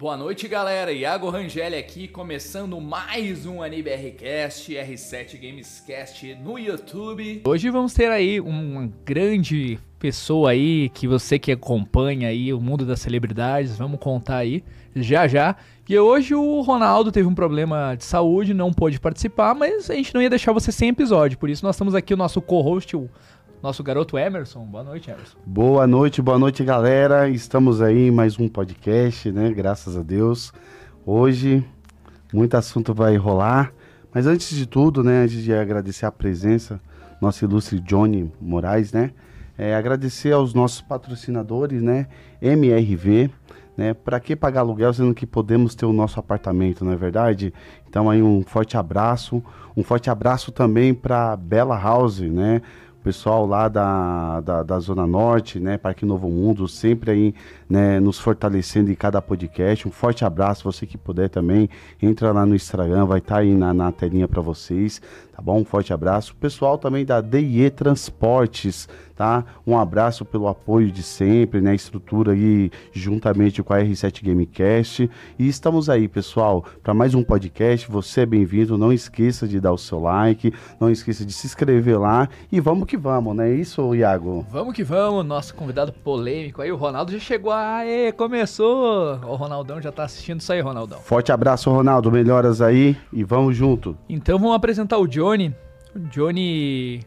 Boa noite, galera. Iago Rangel aqui, começando mais um AniBRcast, R7 Gamescast no YouTube. Hoje vamos ter aí uma grande pessoa aí que você que acompanha aí o mundo das celebridades, vamos contar aí já já. E hoje o Ronaldo teve um problema de saúde, não pôde participar, mas a gente não ia deixar você sem episódio, por isso nós estamos aqui o nosso co-host, o nosso garoto Emerson. Boa noite, Emerson. Boa noite, boa noite, galera. Estamos aí em mais um podcast, né? Graças a Deus. Hoje, muito assunto vai rolar. Mas antes de tudo, né? Antes de agradecer a presença, nosso ilustre Johnny Moraes, né? É, agradecer aos nossos patrocinadores, né? MRV, né? Para que pagar aluguel sendo que podemos ter o nosso apartamento, não é verdade? Então aí um forte abraço, um forte abraço também para Bela House, né? Pessoal lá da, da, da, Zona Norte, né, Parque Novo Mundo, sempre aí, né, nos fortalecendo em cada podcast. Um forte abraço, você que puder também, entra lá no Instagram, vai estar tá aí na, na telinha para vocês, tá bom? Um forte abraço. Pessoal também da DIE Transportes, tá? Um abraço pelo apoio de sempre, né? Estrutura aí juntamente com a R7 Gamecast. E estamos aí, pessoal, para mais um podcast. Você é bem-vindo. Não esqueça de dar o seu like, não esqueça de se inscrever lá e vamos que vamos, né? Isso, Iago. Vamos que vamos. Nosso convidado polêmico aí, o Ronaldo já chegou. Aê, começou. O Ronaldão já tá assistindo isso aí, Ronaldão. Forte abraço, Ronaldo. Melhoras aí e vamos junto. Então vamos apresentar o Johnny. O Johnny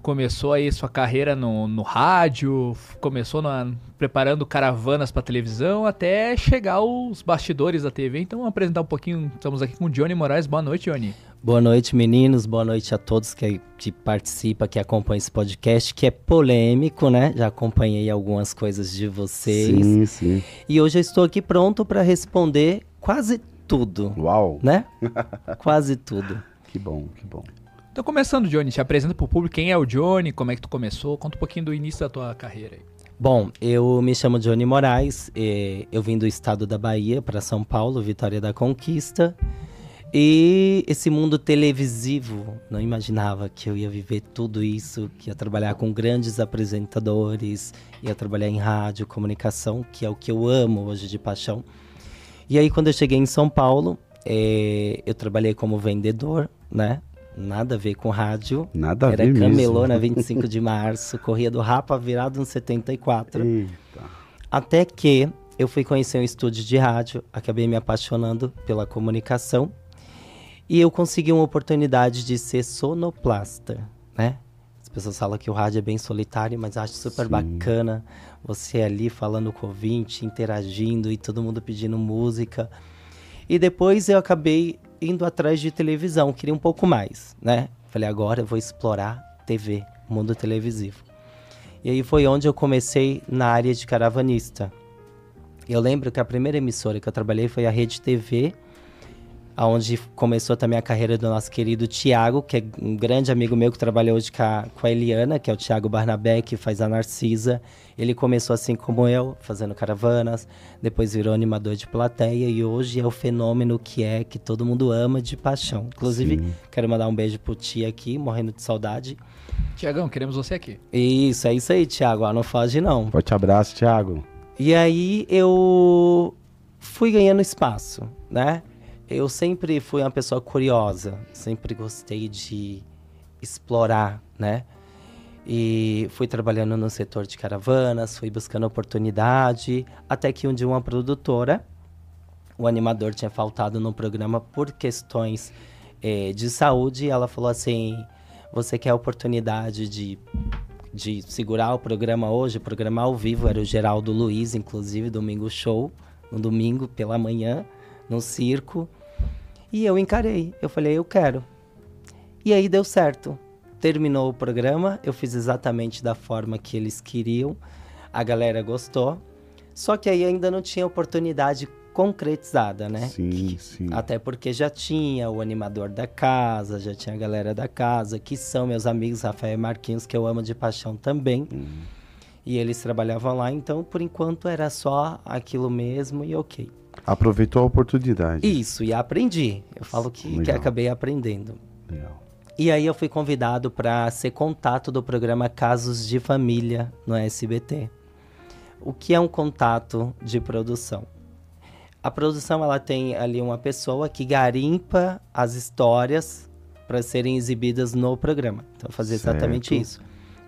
começou aí sua carreira no, no rádio, começou na, preparando caravanas para televisão, até chegar aos bastidores da TV. Então, vamos apresentar um pouquinho. Estamos aqui com o Johnny Moraes. Boa noite, Johnny. Boa noite, meninos. Boa noite a todos que, que participam, que acompanham esse podcast, que é polêmico, né? Já acompanhei algumas coisas de vocês. Sim, sim. E hoje eu estou aqui pronto para responder quase tudo. Uau! Né? quase tudo. Que bom, que bom. Então, começando, Johnny, te apresenta pro público quem é o Johnny, como é que tu começou, conta um pouquinho do início da tua carreira aí. Bom, eu me chamo Johnny Moraes, eu vim do estado da Bahia para São Paulo, Vitória da Conquista. E esse mundo televisivo, não imaginava que eu ia viver tudo isso, que ia trabalhar com grandes apresentadores, ia trabalhar em rádio, comunicação, que é o que eu amo hoje de paixão. E aí, quando eu cheguei em São Paulo, é, eu trabalhei como vendedor, né? Nada a ver com rádio. Nada a Era ver camelô mesmo. na 25 de março, corria do Rapa virado no 74. Eita. Até que eu fui conhecer um estúdio de rádio, acabei me apaixonando pela comunicação e eu consegui uma oportunidade de ser sonoplasta, né? As pessoas falam que o rádio é bem solitário, mas eu acho super Sim. bacana você ali falando com o ouvinte, interagindo e todo mundo pedindo música. E depois eu acabei indo atrás de televisão, queria um pouco mais, né? Falei, agora eu vou explorar TV, mundo televisivo. E aí foi onde eu comecei na área de caravanista. Eu lembro que a primeira emissora que eu trabalhei foi a Rede TV, onde começou também a carreira do nosso querido Tiago, que é um grande amigo meu que trabalhou hoje com a, com a Eliana, que é o Tiago Barnabé, que faz a Narcisa. Ele começou assim como eu, fazendo caravanas, depois virou animador de plateia e hoje é o fenômeno que é, que todo mundo ama de paixão. Inclusive, Sim. quero mandar um beijo pro Tia aqui, morrendo de saudade. Tiagão, queremos você aqui. Isso, é isso aí, Tiago. Ah, não foge não. Forte abraço, Thiago. E aí eu fui ganhando espaço, né? Eu sempre fui uma pessoa curiosa, sempre gostei de explorar, né? E fui trabalhando no setor de caravanas, fui buscando oportunidade, até que um dia uma produtora, o animador tinha faltado no programa por questões eh, de saúde, e ela falou assim: você quer a oportunidade de de segurar o programa hoje, o programa ao vivo, era o Geraldo Luiz, inclusive, domingo show, no domingo pela manhã, no circo. E eu encarei, eu falei, eu quero. E aí deu certo. Terminou o programa, eu fiz exatamente da forma que eles queriam, a galera gostou. Só que aí ainda não tinha oportunidade concretizada, né? Sim, sim. Até porque já tinha o animador da casa, já tinha a galera da casa, que são meus amigos Rafael e Marquinhos, que eu amo de paixão também. Uhum. E eles trabalhavam lá, então por enquanto era só aquilo mesmo e ok. Aproveitou a oportunidade. Isso, e aprendi. Eu falo que, que acabei aprendendo. Legal. E aí eu fui convidado para ser contato do programa Casos de Família no SBT. O que é um contato de produção? A produção ela tem ali uma pessoa que garimpa as histórias para serem exibidas no programa. Então, fazia exatamente isso.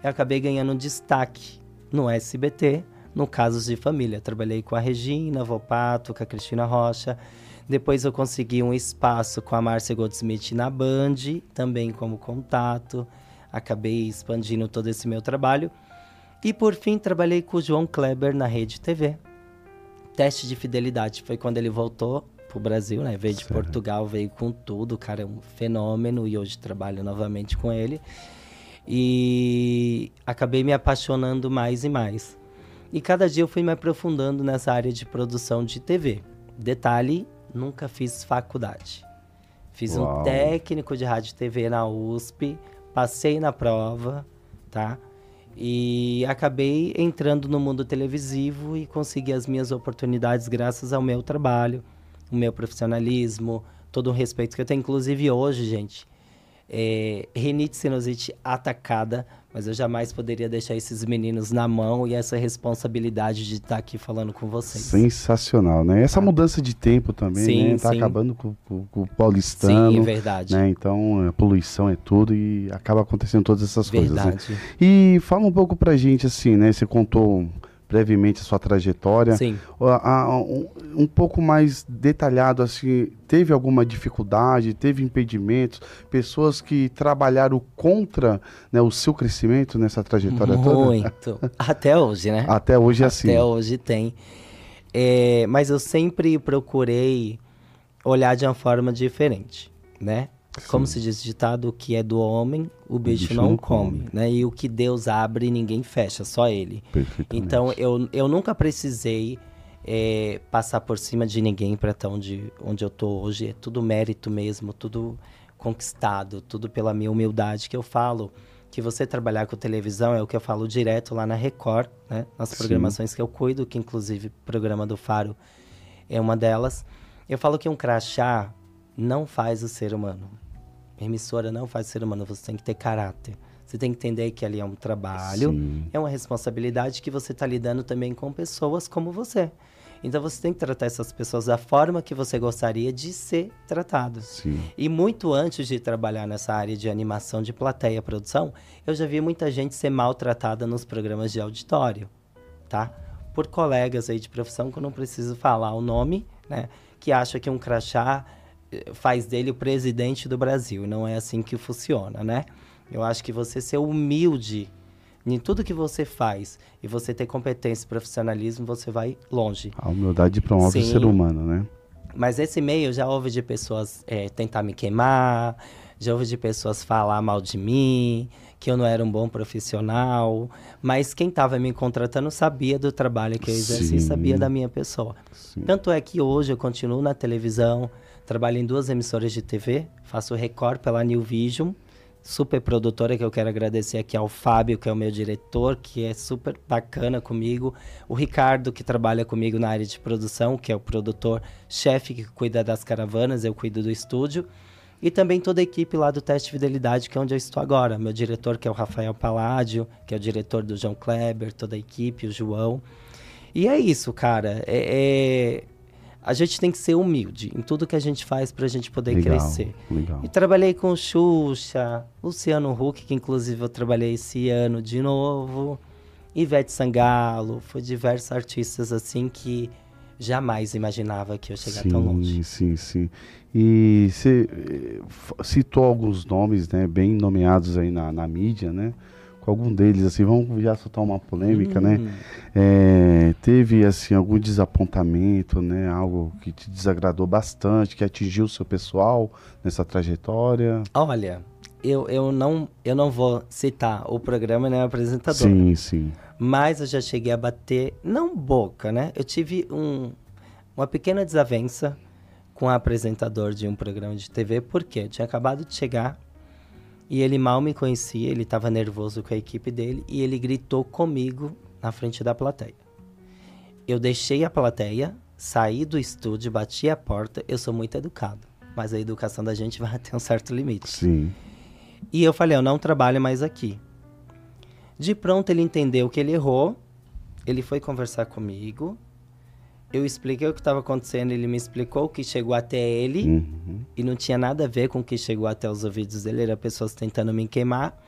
Eu acabei ganhando destaque no SBT, no Casos de Família. Trabalhei com a Regina Volpato, com a Cristina Rocha. Depois eu consegui um espaço com a Márcia Goldsmith na Band, também como contato. Acabei expandindo todo esse meu trabalho. E por fim, trabalhei com o João Kleber na Rede TV. Teste de fidelidade foi quando ele voltou pro Brasil, né? Veio de. Portugal, veio com tudo, o cara é um fenômeno e hoje trabalho novamente com ele. E acabei me apaixonando mais e mais. E cada dia eu fui me aprofundando nessa área de produção de TV. Detalhe, nunca fiz faculdade. Fiz Uau. um técnico de rádio e TV na USP, passei na prova, tá? E acabei entrando no mundo televisivo e consegui as minhas oportunidades graças ao meu trabalho, o meu profissionalismo, todo o respeito que eu tenho. Inclusive hoje, gente, é, rinite sinusite atacada, mas eu jamais poderia deixar esses meninos na mão e essa responsabilidade de estar aqui falando com vocês. Sensacional, né? Essa mudança de tempo também, Sim, né? Tá sim. acabando com, com- com o paulistano. Sim, é verdade. né? Então, a poluição é tudo e acaba acontecendo todas essas coisas. né? Verdade. E fala um pouco pra gente, assim, né? Você contou brevemente a sua trajetória. Sim. Um, um pouco mais detalhado, assim, teve alguma dificuldade, teve impedimentos, pessoas que trabalharam contra né, o seu crescimento nessa trajetória toda? Muito. Até hoje, né? Até hoje é assim. Até hoje tem. É, mas eu sempre procurei olhar de uma forma diferente, né? Como se diz o ditado, o que é do homem, o bicho, bicho não, não come, come. né? E o que Deus abre, ninguém fecha, só ele. Então, eu, eu nunca precisei é, passar por cima de ninguém para estar onde, onde eu tô hoje. É tudo mérito mesmo, tudo conquistado, tudo pela minha humildade que eu falo. Que você trabalhar com televisão é o que eu falo direto lá na Record, né? Nas Sim. programações que eu cuido, que inclusive o programa do Faro é uma delas. Eu falo que um crachá não faz o ser humano. Emissora não faz o ser humano, você tem que ter caráter. Você tem que entender que ali é um trabalho, Sim. é uma responsabilidade que você está lidando também com pessoas como você. Então você tem que tratar essas pessoas da forma que você gostaria de ser tratado. Sim. E muito antes de trabalhar nessa área de animação de plateia produção, eu já vi muita gente ser maltratada nos programas de auditório, tá? Por colegas aí de profissão que eu não preciso falar o nome, né? Que acha que um crachá faz dele o presidente do Brasil. Não é assim que funciona, né? Eu acho que você ser humilde em tudo que você faz e você ter competência e profissionalismo, você vai longe. A humildade promove o Sim. ser humano, né? Mas esse meio já houve de pessoas é, tentar me queimar, já houve de pessoas falar mal de mim, que eu não era um bom profissional. Mas quem estava me contratando sabia do trabalho que eu exerci, Sim. sabia da minha pessoa. Sim. Tanto é que hoje eu continuo na televisão, trabalho em duas emissoras de TV, faço Record pela New Vision, super produtora que eu quero agradecer aqui ao Fábio, que é o meu diretor, que é super bacana comigo, o Ricardo, que trabalha comigo na área de produção, que é o produtor chefe que cuida das caravanas, eu cuido do estúdio, e também toda a equipe lá do Teste Fidelidade, que é onde eu estou agora, meu diretor, que é o Rafael Paládio, que é o diretor do João Kleber, toda a equipe, o João. E é isso, cara. É, é- A gente tem que ser humilde em tudo que a gente faz pra gente poder legal, crescer. Legal. E trabalhei com Xuxa, Luciano Huck, que inclusive eu trabalhei esse ano de novo, Ivete Sangalo, foi diversos artistas assim que jamais imaginava que eu ia chegar tão longe. Sim, sim. E você eh, citou alguns nomes, né, bem nomeados aí na, na mídia, né? Com algum deles, assim, vamos já soltar uma polêmica, né? Hum, É, teve, assim, algum desapontamento, né? Algo que te desagradou bastante, que atingiu o seu pessoal nessa trajetória? Olha, eu, eu, não, eu não vou citar o programa nem o apresentador. Sim, sim. Mas eu já cheguei a bater, não boca, né? Eu tive um, uma pequena desavença com o apresentador de um programa de TV, porque eu tinha acabado de chegar e ele mal me conhecia, ele estava nervoso com a equipe dele e ele gritou comigo na frente da plateia. Eu deixei a plateia, saí do estúdio, bati a porta, eu sou muito educado, mas a educação da gente vai ter um certo limite. Sim. E eu falei, eu não trabalho mais aqui. De pronto ele entendeu que ele errou, ele foi conversar comigo Eu expliquei o que estava acontecendo, ele me explicou o que chegou até ele Uhum. e não tinha nada a ver com o que chegou até os ouvidos dele, era pessoas tentando me queimar.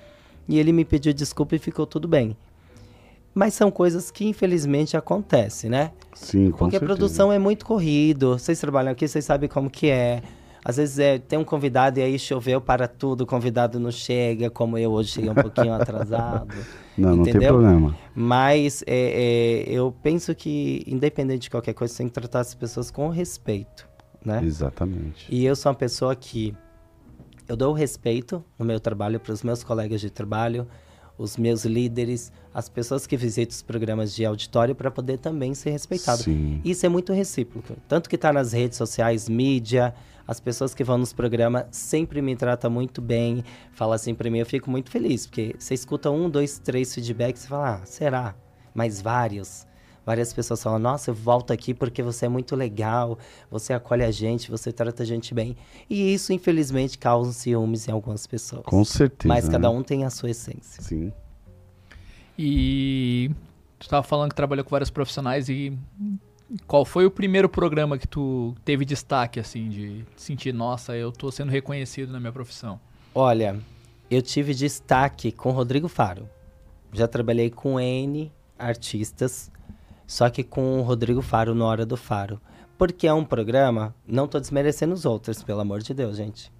E ele me pediu desculpa e ficou tudo bem. Mas são coisas que infelizmente acontecem, né? Sim, com Porque a certeza. produção é muito corrido. Vocês trabalham aqui, vocês sabem como que é. Às vezes é, tem um convidado e aí choveu para tudo, o convidado não chega, como eu hoje cheguei um pouquinho atrasado. Não, não tem entendeu? problema. Mas é, é, eu penso que, independente de qualquer coisa, você tem que tratar as pessoas com respeito, né? Exatamente. E eu sou uma pessoa que eu dou respeito no meu trabalho para os meus colegas de trabalho, os meus líderes, as pessoas que visitam os programas de auditório para poder também ser respeitado. Sim. Isso é muito recíproco. Tanto que está nas redes sociais, mídia, as pessoas que vão nos programas sempre me tratam muito bem, fala assim para mim, eu fico muito feliz, porque você escuta um, dois, três feedbacks e fala, ah, será? Mas vários. Várias pessoas falam, nossa, eu volto aqui porque você é muito legal, você acolhe a gente, você trata a gente bem. E isso, infelizmente, causa ciúmes em algumas pessoas. Com certeza. Mas cada né? um tem a sua essência. Sim. E tu tava falando que trabalhou com vários profissionais e qual foi o primeiro programa que tu teve destaque, assim, de sentir, nossa, eu tô sendo reconhecido na minha profissão? Olha, eu tive destaque com Rodrigo Faro. Já trabalhei com N artistas, só que com o Rodrigo Faro no Hora do Faro. Porque é um programa, não tô desmerecendo os outros, pelo amor de Deus, gente.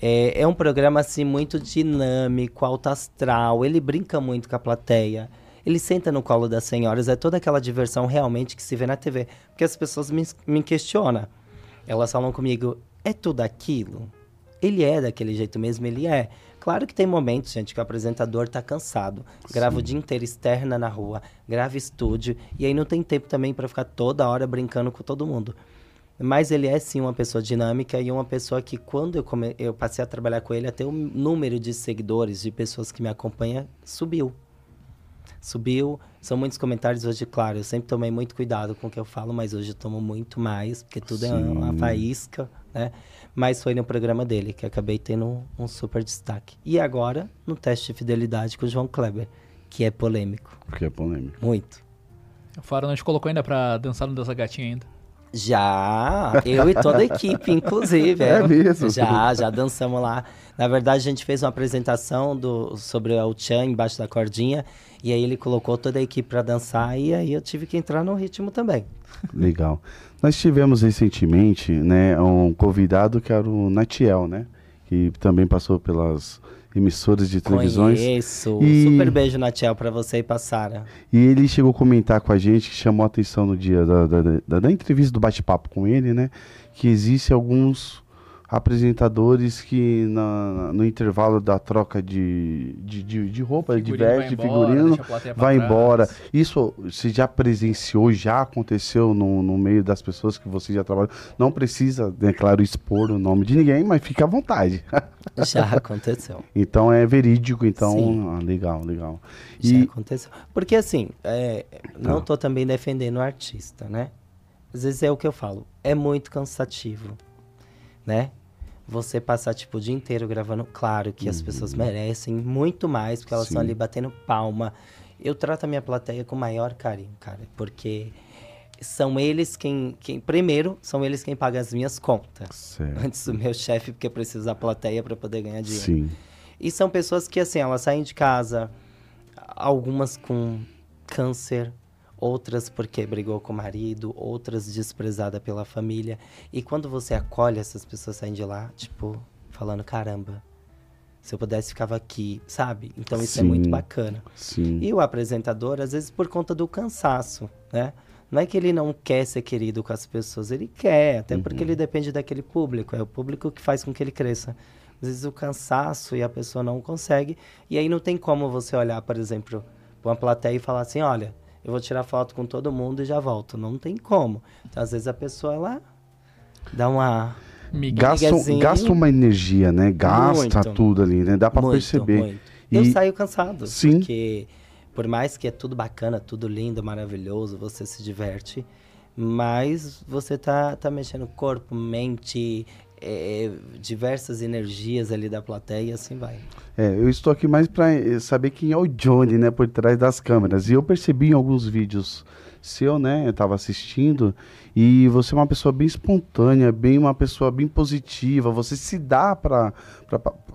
É, é um programa, assim, muito dinâmico, alto astral, ele brinca muito com a plateia. Ele senta no colo das senhoras, é toda aquela diversão realmente que se vê na TV. Porque as pessoas me, me questionam. Elas falam comigo, é tudo aquilo? Ele é daquele jeito mesmo, ele é. Claro que tem momentos, gente, que o apresentador tá cansado. Grava o dia inteiro externa na rua, grava estúdio, e aí não tem tempo também para ficar toda hora brincando com todo mundo. Mas ele é sim uma pessoa dinâmica e uma pessoa que quando eu, come... eu passei a trabalhar com ele, até o número de seguidores, de pessoas que me acompanham, subiu. Subiu. São muitos comentários hoje, claro. Eu sempre tomei muito cuidado com o que eu falo, mas hoje eu tomo muito mais, porque tudo é uma Sim. faísca, né? Mas foi no programa dele que acabei tendo um, um super destaque. E agora, no teste de fidelidade com o João Kleber, que é polêmico. Porque é polêmico. Muito. O Faro não te colocou ainda pra dançar no Dança Gatinha ainda. Já, eu e toda a equipe, inclusive. É mesmo? Já, já dançamos lá. Na verdade, a gente fez uma apresentação do, sobre o Chan embaixo da cordinha. E aí ele colocou toda a equipe para dançar. E aí eu tive que entrar no ritmo também. Legal. Nós tivemos recentemente, né, um convidado que era o Natiel, né? Que também passou pelas emissoras de televisões. Conheço. E- Super beijo, Natiel, para você e pra Sara. E ele chegou a comentar com a gente, que chamou a atenção no dia da, da, da- da entrevista do bate-papo com ele, né? Que existe alguns apresentadores que na- no intervalo da troca de, de, de, de roupa, de Figurino veste, de vai embora, figurino, vai trás. embora. Isso você já presenciou, já aconteceu no, no meio das pessoas que você já trabalhou. Não precisa, é claro, expor o nome de ninguém, mas fica à vontade. Já aconteceu. então é verídico, então ah, legal, legal. Já E aconteceu. Porque assim, é, não tô também defendendo o artista, né? Às vezes é o que eu falo, é muito cansativo, né? Você passar tipo o dia inteiro gravando, claro que as pessoas merecem muito mais, porque elas estão ali batendo palma. Eu trato a minha plateia com o maior carinho, cara, porque são eles quem, quem primeiro, são eles quem pagam as minhas contas. certo. Antes do meu chefe, porque eu preciso da plateia para poder ganhar dinheiro. Sim. E são pessoas que, assim, elas saem de casa, algumas com câncer, outras porque brigou com o marido, outras desprezada pela família. E quando você acolhe essas pessoas saindo de lá, tipo, falando, caramba, se eu pudesse ficava aqui, sabe? Então isso é muito Sim. bacana. Sim. E o apresentador, às vezes, por conta do cansaço, né? Não é que ele não quer ser querido com as pessoas, ele quer, até porque ele depende daquele público, é o público que faz com que ele cresça. Às vezes o cansaço e a pessoa não consegue, e aí não tem como você olhar, por exemplo, para uma plateia e falar assim: olha, eu vou tirar foto com todo mundo e já volto. Não tem como. Então, às vezes a pessoa ela dá uma. Gasta, gasta uma energia, né? Gasta Muito. tudo ali, né? Dá pra muito, perceber. muito. Eu E- saio cansado. Sim. Porque por mais que é tudo bacana, tudo lindo, maravilhoso, você se diverte, mas você tá, tá mexendo corpo, mente, é, diversas energias ali da plateia e assim vai. É, eu estou aqui mais pra eh, saber quem é o Johnny, né? Por trás das câmeras. E eu percebi em alguns vídeos seu, né? Eu tava assistindo. E você é uma pessoa bem espontânea, bem uma pessoa bem positiva. Você se dá para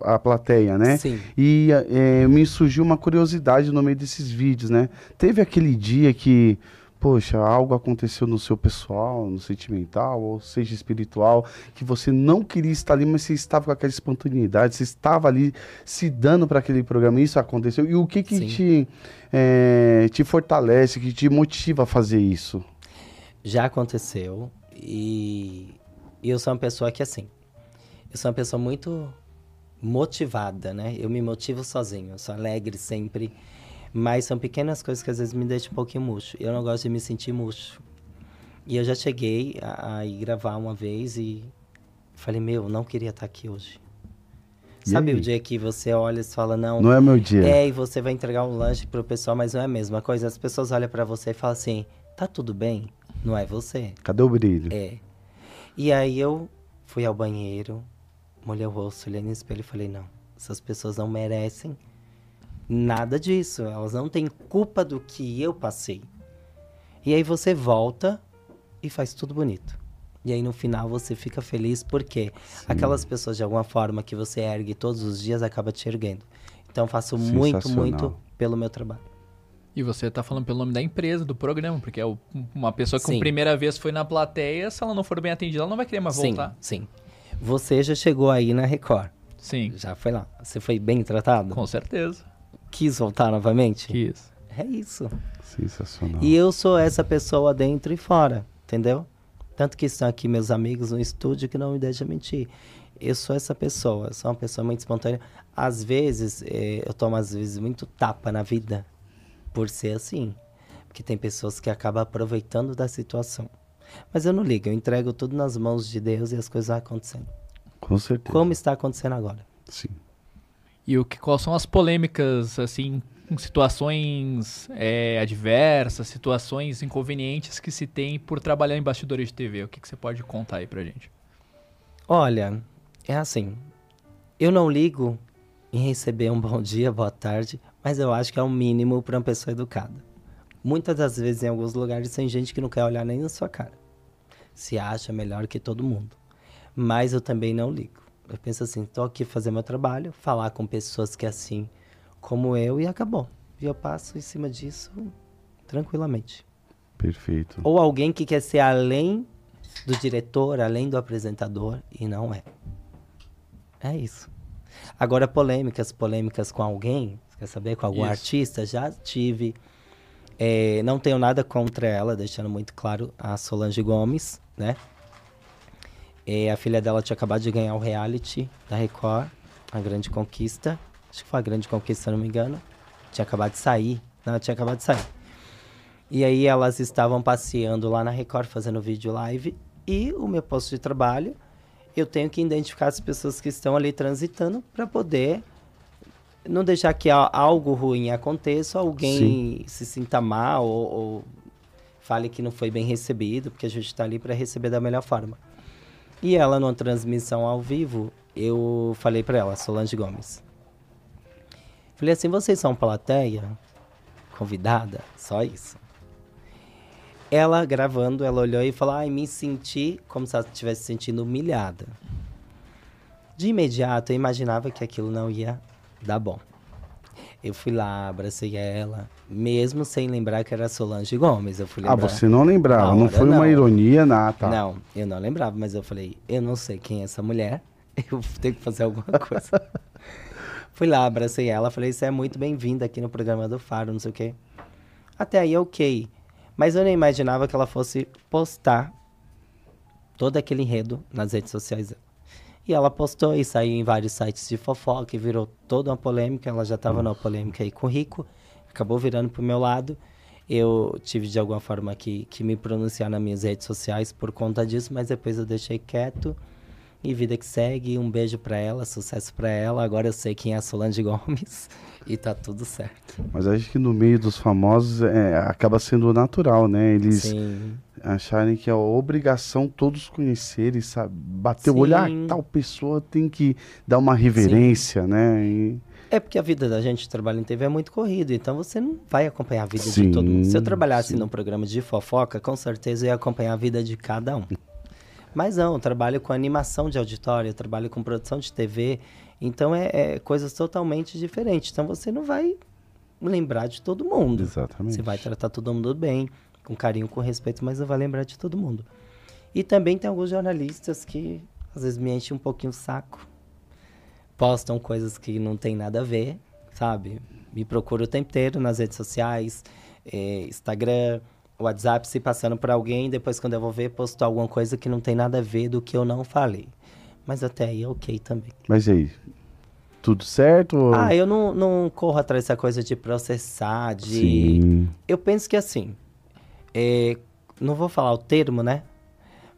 a plateia, né? Sim. E é, me surgiu uma curiosidade no meio desses vídeos, né? Teve aquele dia que poxa, algo aconteceu no seu pessoal, no sentimental, ou seja, espiritual, que você não queria estar ali, mas você estava com aquela espontaneidade, você estava ali se dando para aquele programa, isso aconteceu. E o que que te, é, te fortalece, que te motiva a fazer isso? Já aconteceu e, e eu sou uma pessoa que, assim, eu sou uma pessoa muito motivada, né? Eu me motivo sozinho, eu sou alegre sempre mas são pequenas coisas que às vezes me deixam um pouquinho murcho. Eu não gosto de me sentir murcho. E eu já cheguei a, a ir gravar uma vez e falei, meu, não queria estar aqui hoje. E Sabe aí? o dia que você olha e fala, não... Não é meu dia. É, e você vai entregar um lanche pro pessoal, mas não é a mesma coisa. As pessoas olham para você e falam assim, tá tudo bem? Não é você. Cadê o brilho? É. E aí eu fui ao banheiro, molhei o rosto, olhei no espelho e falei, não, essas pessoas não merecem Nada disso. Elas não têm culpa do que eu passei. E aí você volta e faz tudo bonito. E aí no final você fica feliz porque Sim. aquelas pessoas de alguma forma que você ergue todos os dias acaba te erguendo. Então faço muito, muito pelo meu trabalho. E você está falando pelo nome da empresa, do programa, porque é uma pessoa que a primeira vez foi na plateia, se ela não for bem atendida, ela não vai querer mais voltar. Sim, sim. Você já chegou aí na Record. Sim. Já foi lá. Você foi bem tratado? Com certeza quis voltar novamente? Quis. É isso. Sensacional. E eu sou essa pessoa dentro e fora, entendeu? Tanto que estão aqui meus amigos no estúdio que não me deixam mentir. Eu sou essa pessoa, eu sou uma pessoa muito espontânea. Às vezes, eh, eu tomo às vezes muito tapa na vida por ser assim. Porque tem pessoas que acabam aproveitando da situação. Mas eu não ligo, eu entrego tudo nas mãos de Deus e as coisas vão acontecendo. Com certeza. Como está acontecendo agora. Sim. E o que quais são as polêmicas, assim, situações é, adversas, situações inconvenientes que se tem por trabalhar em bastidores de TV? O que, que você pode contar aí pra gente? Olha, é assim, eu não ligo em receber um bom dia, boa tarde, mas eu acho que é o um mínimo para uma pessoa educada. Muitas das vezes em alguns lugares tem gente que não quer olhar nem na sua cara. Se acha melhor que todo mundo. Mas eu também não ligo. Eu penso assim, tô aqui fazer meu trabalho, falar com pessoas que é assim como eu e acabou. E eu passo em cima disso tranquilamente. Perfeito. Ou alguém que quer ser além do diretor, além do apresentador, e não é. É isso. Agora, polêmicas, polêmicas com alguém, quer saber, com algum isso. artista, já tive. É, não tenho nada contra ela, deixando muito claro, a Solange Gomes, né? E a filha dela tinha acabado de ganhar o reality da Record, a Grande Conquista. Acho que foi a Grande Conquista, se não me engano. Tinha acabado de sair. Não, tinha acabado de sair. E aí elas estavam passeando lá na Record, fazendo vídeo live. E o meu posto de trabalho, eu tenho que identificar as pessoas que estão ali transitando para poder não deixar que algo ruim aconteça, alguém Sim. se sinta mal ou, ou fale que não foi bem recebido, porque a gente está ali para receber da melhor forma. E ela, numa transmissão ao vivo, eu falei para ela, Solange Gomes. Falei assim, vocês são plateia? Convidada? Só isso. Ela gravando, ela olhou e falou, ai, me senti como se ela estivesse se sentindo humilhada. De imediato, eu imaginava que aquilo não ia dar bom. Eu fui lá, abracei ela, mesmo sem lembrar que era Solange Gomes. Eu fui ah, lembrar. Ah, você não lembrava? Não foi não. uma ironia, nada. Tá. Não, eu não lembrava, mas eu falei, eu não sei quem é essa mulher, eu tenho que fazer alguma coisa. fui lá, abracei ela, falei, você é muito bem-vinda aqui no programa do Faro, não sei o quê. Até aí, ok. Mas eu nem imaginava que ela fosse postar todo aquele enredo nas redes sociais e ela postou e saiu em vários sites de fofoca e virou toda uma polêmica. Ela já estava numa polêmica aí com o Rico, acabou virando pro meu lado. Eu tive de alguma forma que, que me pronunciar nas minhas redes sociais por conta disso, mas depois eu deixei quieto. E vida que segue, um beijo para ela, sucesso para ela. Agora eu sei quem é a Solange Gomes e tá tudo certo. Mas acho que no meio dos famosos é, acaba sendo natural, né? Eles Sim acharem que é obrigação todos conhecerem, sabe? Bater Sim. o olho, ah, tal pessoa tem que dar uma reverência, Sim. né? E... É porque a vida da gente trabalha em TV é muito corrida, então você não vai acompanhar a vida Sim, de todo mundo. Se eu trabalhasse sim. num programa de fofoca, com certeza eu ia acompanhar a vida de cada um. Mas não, eu trabalho com animação de auditório, eu trabalho com produção de TV, então é, é coisas totalmente diferentes. Então você não vai lembrar de todo mundo. Exatamente. Você vai tratar todo mundo bem, com carinho, com respeito, mas não vai lembrar de todo mundo. E também tem alguns jornalistas que às vezes me enchem um pouquinho o saco. Postam coisas que não tem nada a ver, sabe? Me procuram o tempo inteiro nas redes sociais, eh, Instagram, WhatsApp, se passando por alguém. Depois, quando eu vou ver, postou alguma coisa que não tem nada a ver do que eu não falei. Mas até aí é ok também. Mas e aí? Tudo certo? ou- Ah, eu não, não corro atrás dessa coisa de processar, de. Sim. Eu penso que assim, é, não vou falar o termo, né?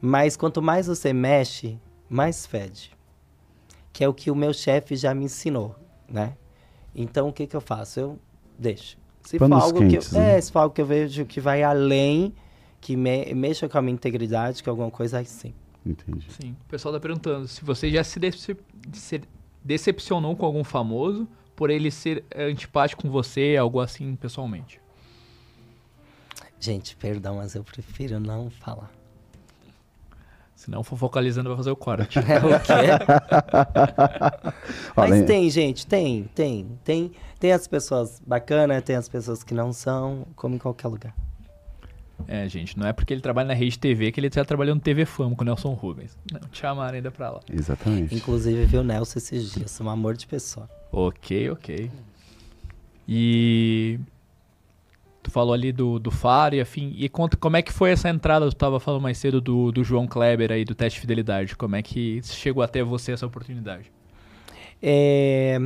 Mas quanto mais você mexe, mais fede. Que é o que o meu chefe já me ensinou, né? Então o que que eu faço? Eu deixo. Se for algo quentes, que eu, né? é, se for algo que eu vejo que vai além, que me- mexa com a minha integridade, que é alguma coisa aí sim. Entendi. Sim, o pessoal tá perguntando se você já se, decep- se decepcionou com algum famoso por ele ser eh, antipático com você, algo assim, pessoalmente. Gente, perdão, mas eu prefiro não falar. Se não for focalizando, vai fazer o corte. É o quê? Mas tem, gente, tem, tem, tem. Tem as pessoas bacanas, tem as pessoas que não são, como em qualquer lugar. é, gente, não é porque ele trabalha na rede TV que ele tá trabalhando no TV Fama com o Nelson Rubens. Não, te chamaram ainda pra lá. Exatamente. Inclusive, viu o Nelson esses dias, um amor de pessoa. Ok, ok. E tu falou ali do, do Faro e afim. E conta como é que foi essa entrada, tu tava falando mais cedo do, do João Kleber aí, do teste de fidelidade. Como é que chegou até você essa oportunidade? É,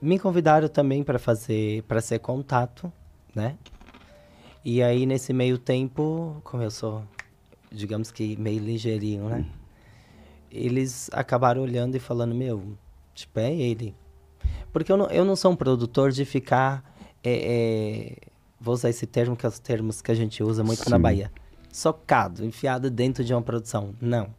me convidaram também para fazer, para ser contato, né? E aí, nesse meio tempo, como eu sou, digamos que meio ligeirinho, né? Eles acabaram olhando e falando, meu, tipo, é ele. Porque eu não, eu não sou um produtor de ficar, é, é, vou usar esse termo, que é os termos que a gente usa muito na Sim. Bahia. Socado, enfiado dentro de uma produção. Não.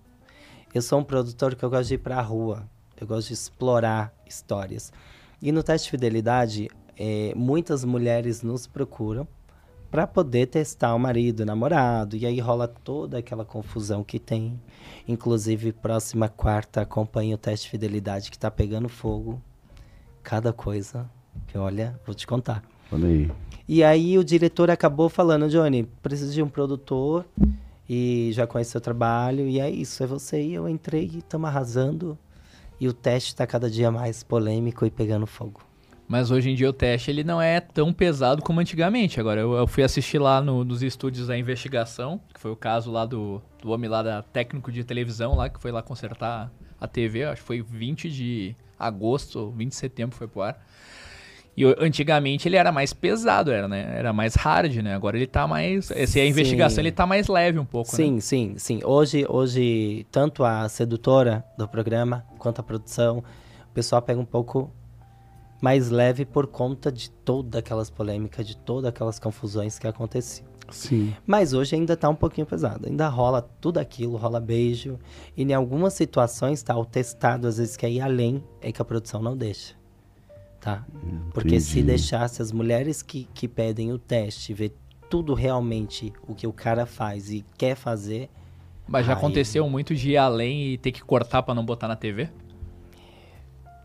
Eu sou um produtor que eu gosto de ir pra rua. Eu gosto de explorar histórias. E no teste de fidelidade, eh, muitas mulheres nos procuram para poder testar o marido, o namorado. E aí rola toda aquela confusão que tem. Inclusive, próxima quarta, acompanhe o teste de fidelidade que tá pegando fogo. Cada coisa que, olha, vou te contar. Olha aí. E aí o diretor acabou falando, Johnny, preciso de um produtor e já conhece seu trabalho, e é isso, é você. E eu entrei e estamos arrasando. E o teste está cada dia mais polêmico e pegando fogo. Mas hoje em dia o teste ele não é tão pesado como antigamente. Agora, eu, eu fui assistir lá no- nos estúdios da investigação, que foi o caso lá do, do homem lá da técnico de televisão lá, que foi lá consertar a TV, acho que foi 20 de agosto, 20 de setembro foi pro ar. E antigamente ele era mais pesado, era, né? Era mais hard, né? Agora ele tá mais. Essa é a investigação, Sim. ele tá mais leve um pouco, né? Sim, sim, sim. Hoje, hoje, tanto a sedutora do programa quanto a produção, o pessoal pega um pouco mais leve por conta de todas aquelas polêmicas, de todas aquelas confusões que aconteciam. Sim. Mas hoje ainda tá um pouquinho pesado. Ainda rola tudo aquilo, rola beijo. E em algumas situações tá o testado, às vezes, que é ir além, é que a produção não deixa. Tá? Porque se Entendi. deixasse as mulheres que, que pedem o teste, ver tudo realmente o que o cara faz e quer fazer, Mas já Aí- aconteceu muito de ir além e ter que cortar pra não botar na TV?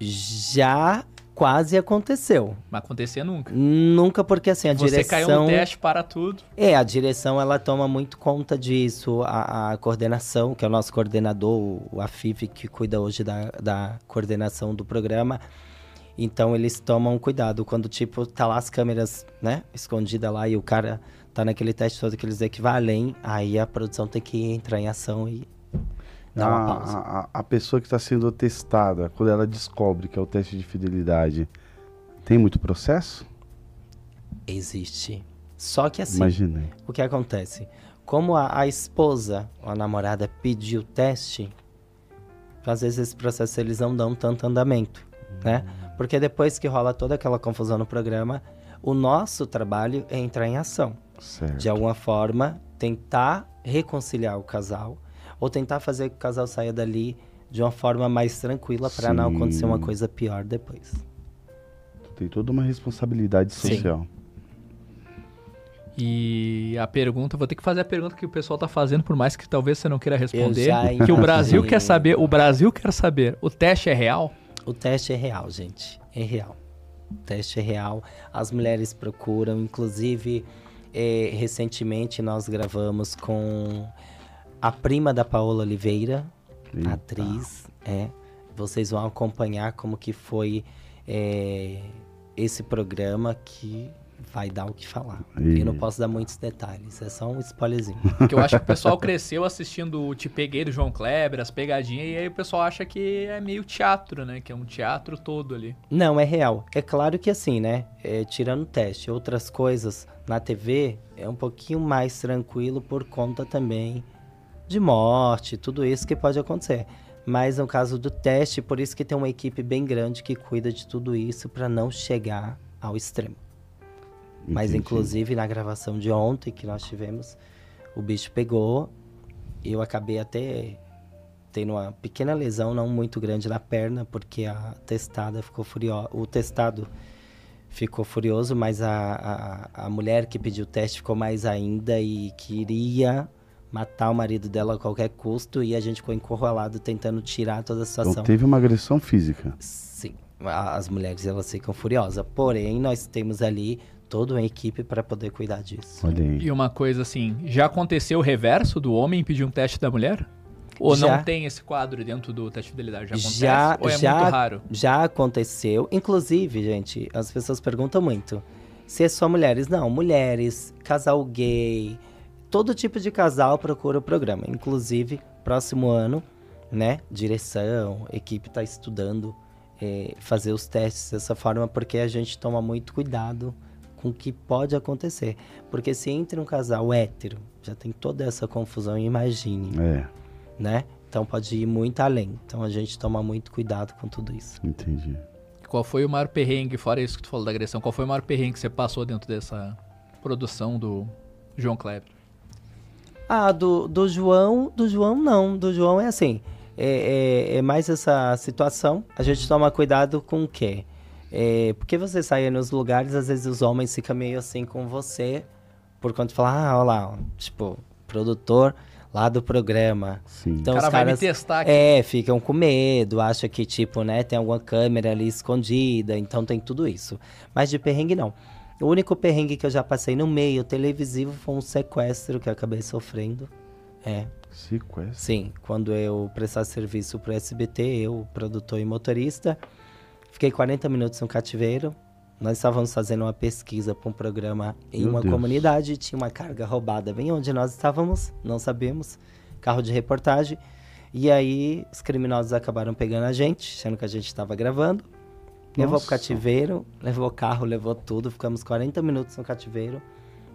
já quase aconteceu. Mas acontecer nunca. Nunca porque assim, a Você direção... caiu no teste, para tudo. É, a direção ela toma muito conta disso, a, a coordenação, que é o nosso coordenador, o Afif, que cuida hoje da, da coordenação do programa. Então eles tomam cuidado quando, tipo, tá lá as câmeras, né, escondida lá e o cara tá naquele teste todo que eles dizem que vai além, aí a produção tem que entrar em ação e dar uma pausa. A, a, a pessoa que está sendo testada, quando ela descobre que é o teste de fidelidade, tem muito processo? Existe. Só que assim, Imaginei. o que acontece? Como a, a esposa ou a namorada pediu o teste, às vezes esse processo eles não dão tanto andamento, né? Porque depois que rola toda aquela confusão no programa, o nosso trabalho é entrar em ação. Certo. De alguma forma, tentar reconciliar o casal ou tentar fazer que o casal saia dali de uma forma mais tranquila para não Sim. acontecer uma coisa pior depois. Tem toda uma responsabilidade Sim. social. E a pergunta, vou ter que fazer a pergunta que o pessoal tá fazendo, por mais que talvez você não queira responder. já Que o Brasil quer saber, o Brasil quer saber, o teste é real? O teste é real, gente. É real. O teste é real. As mulheres procuram. Inclusive, eh, recentemente nós gravamos com a prima da Paola Oliveira, Eita. atriz. É. Vocês vão acompanhar como que foi eh, esse programa que vai dar o que falar. E- Eu não posso dar muitos detalhes. É só um spoilerzinho. Porque eu acho que o pessoal cresceu assistindo o Te Peguei do João Kleber, as pegadinhas, e aí o pessoal acha que é meio teatro, né? Que é um teatro todo ali. Não, é real. É claro que assim, né? é, tirando o teste, outras coisas na TV é um pouquinho mais tranquilo por conta também de morte, tudo isso que pode acontecer. Mas no caso do teste, por isso que tem uma equipe bem grande que cuida de tudo isso para não chegar ao extremo. Mas Entendi. inclusive na gravação de ontem que nós tivemos, o bicho pegou, eu acabei até tendo uma pequena lesão, não muito grande na perna, porque a testada ficou furiosa. O testado ficou furioso, mas a, a, a mulher que pediu o teste ficou mais ainda e queria matar o marido dela a qualquer custo e a gente ficou encurralado tentando tirar toda a situação. Então teve uma agressão física. Sim, as mulheres elas ficam furiosas. Porém, nós temos ali toda uma equipe para poder cuidar disso. Olha aí. E uma coisa assim, já aconteceu o reverso do homem pedir um teste da mulher? Ou Já. não tem esse quadro dentro do teste de fidelidade? Já acontece? Já- ou é já- muito raro? Já aconteceu. Inclusive, gente, as pessoas perguntam muito. Se é só mulheres. Não, mulheres, casal gay, todo tipo de casal procura o programa. Inclusive, próximo ano, né? Direção, equipe tá estudando eh, fazer os testes dessa forma, porque a gente toma muito cuidado com o que pode acontecer. Porque se entre um casal hétero, já tem toda essa confusão, imagine, É, né? Então pode ir muito além. Então a gente toma muito cuidado com tudo isso. entendi. Qual foi o maior perrengue, fora isso que tu falou da agressão, qual foi o maior perrengue que você passou dentro dessa produção do João Kleber? Ah, do, do João, do João não. Do João é assim. É, é, é mais essa situação. A gente toma cuidado com o quê? É, porque você sai nos lugares, às vezes os homens ficam meio assim com você, por conta de falar, ah, olha lá, tipo, produtor lá do programa. Sim. Então o cara os vai me caras testar aqui. é, ficam com medo, acham que, tipo, né, tem alguma câmera ali escondida, então tem tudo isso. Mas de perrengue, não. O único perrengue que eu já passei no meio televisivo foi um sequestro que eu acabei sofrendo. É, Sequestro. sim. Quando eu prestar serviço pro SBT, eu, produtor e motorista, fiquei 40 minutos no cativeiro. Nós estávamos fazendo uma pesquisa para um programa em Meu uma Deus. comunidade, tinha uma carga roubada bem onde nós estávamos, não sabemos, carro de reportagem. E aí os criminosos acabaram pegando a gente, achando que a gente estava gravando. Levou Nossa. pro cativeiro, levou carro, levou tudo, ficamos 40 minutos no cativeiro.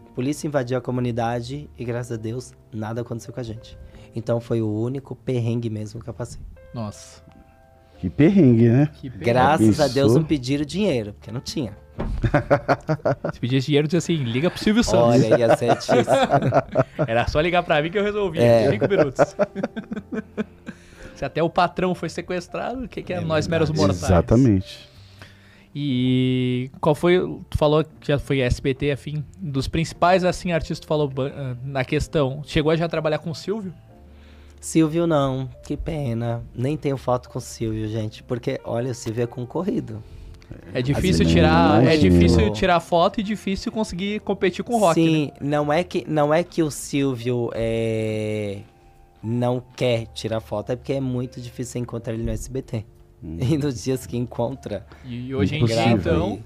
A polícia invadiu a comunidade e graças a Deus nada aconteceu com a gente. Então foi o único perrengue mesmo que eu passei. Nossa. Que perrengue, né? Que perrengue. Graças a Deus não pediram dinheiro, porque não tinha. Se pedisse dinheiro, dizia assim, liga pro Silvio Santos. Olha, ia ser difícil. Era só ligar pra mim que eu resolvia. É. Cinco minutos. Se até o patrão foi sequestrado, o que, que é, É nós meros mortais? Exatamente. E qual foi, tu falou que já foi SBT, afim, dos principais, assim, artistas tu falou ah, na questão, chegou a já trabalhar com o Silvio? Silvio não, que pena. Nem tenho foto com o Silvio, gente, porque olha, o Silvio é concorrido. É difícil Assim, tirar, é difícil tirar foto e difícil conseguir competir com o rock, né? Sim, não é que não é que o Silvio é, não quer tirar foto, é porque é muito difícil encontrar ele no SBT. E nos dias que encontra, E hoje em dia, então,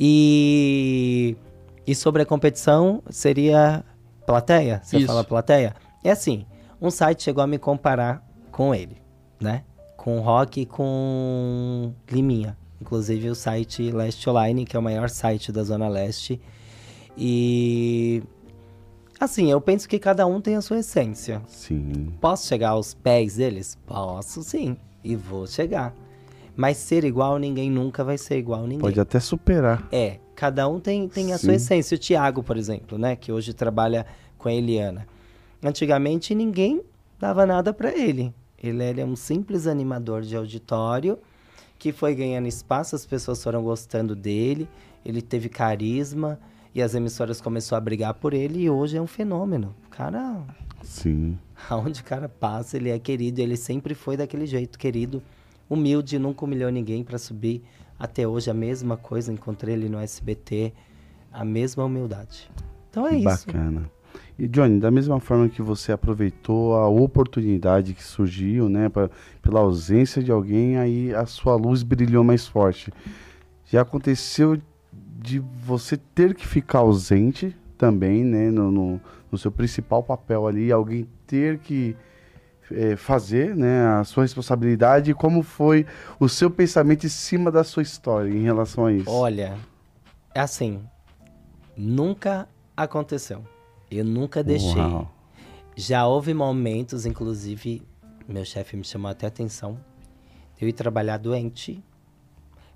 E, e sobre a competição, seria plateia? Você Isso. fala plateia? É assim, um site chegou a me comparar com ele, né? Com o Rock e com Liminha. Inclusive o site Leste Online, que é o maior site da Zona Leste. E... Assim, eu penso que cada um tem a sua essência. Sim. Posso chegar aos pés deles? Posso sim. E vou chegar. Mas ser igual, ninguém nunca vai ser igual a ninguém. Pode até superar. É, cada um tem, tem a Sim. sua essência. O Thiago, por exemplo, né? Que hoje trabalha com a Eliana. Antigamente ninguém dava nada pra ele. Ele era um simples animador de auditório que foi ganhando espaço, as pessoas foram gostando dele, ele teve carisma e as emissoras começaram a brigar por ele e hoje é um fenômeno. O cara, Sim. aonde o cara passa, ele é querido, ele sempre foi daquele jeito, querido, humilde, nunca humilhou ninguém para subir. Até hoje a mesma coisa, encontrei ele no SBT, a mesma humildade. Então é que isso. Bacana. E Johnny, da mesma forma que você aproveitou a oportunidade que surgiu, né, pra, pela ausência de alguém, aí a sua luz brilhou mais forte. Já aconteceu de você ter que ficar ausente também, né, no, no, no seu principal papel ali, alguém ter que eh, fazer, né, a sua responsabilidade como foi o seu pensamento em cima da sua história em relação a isso? Olha, é assim, nunca aconteceu. Eu nunca deixei. Uau. Já houve momentos, inclusive, meu chefe me chamou até atenção, de eu ir trabalhar doente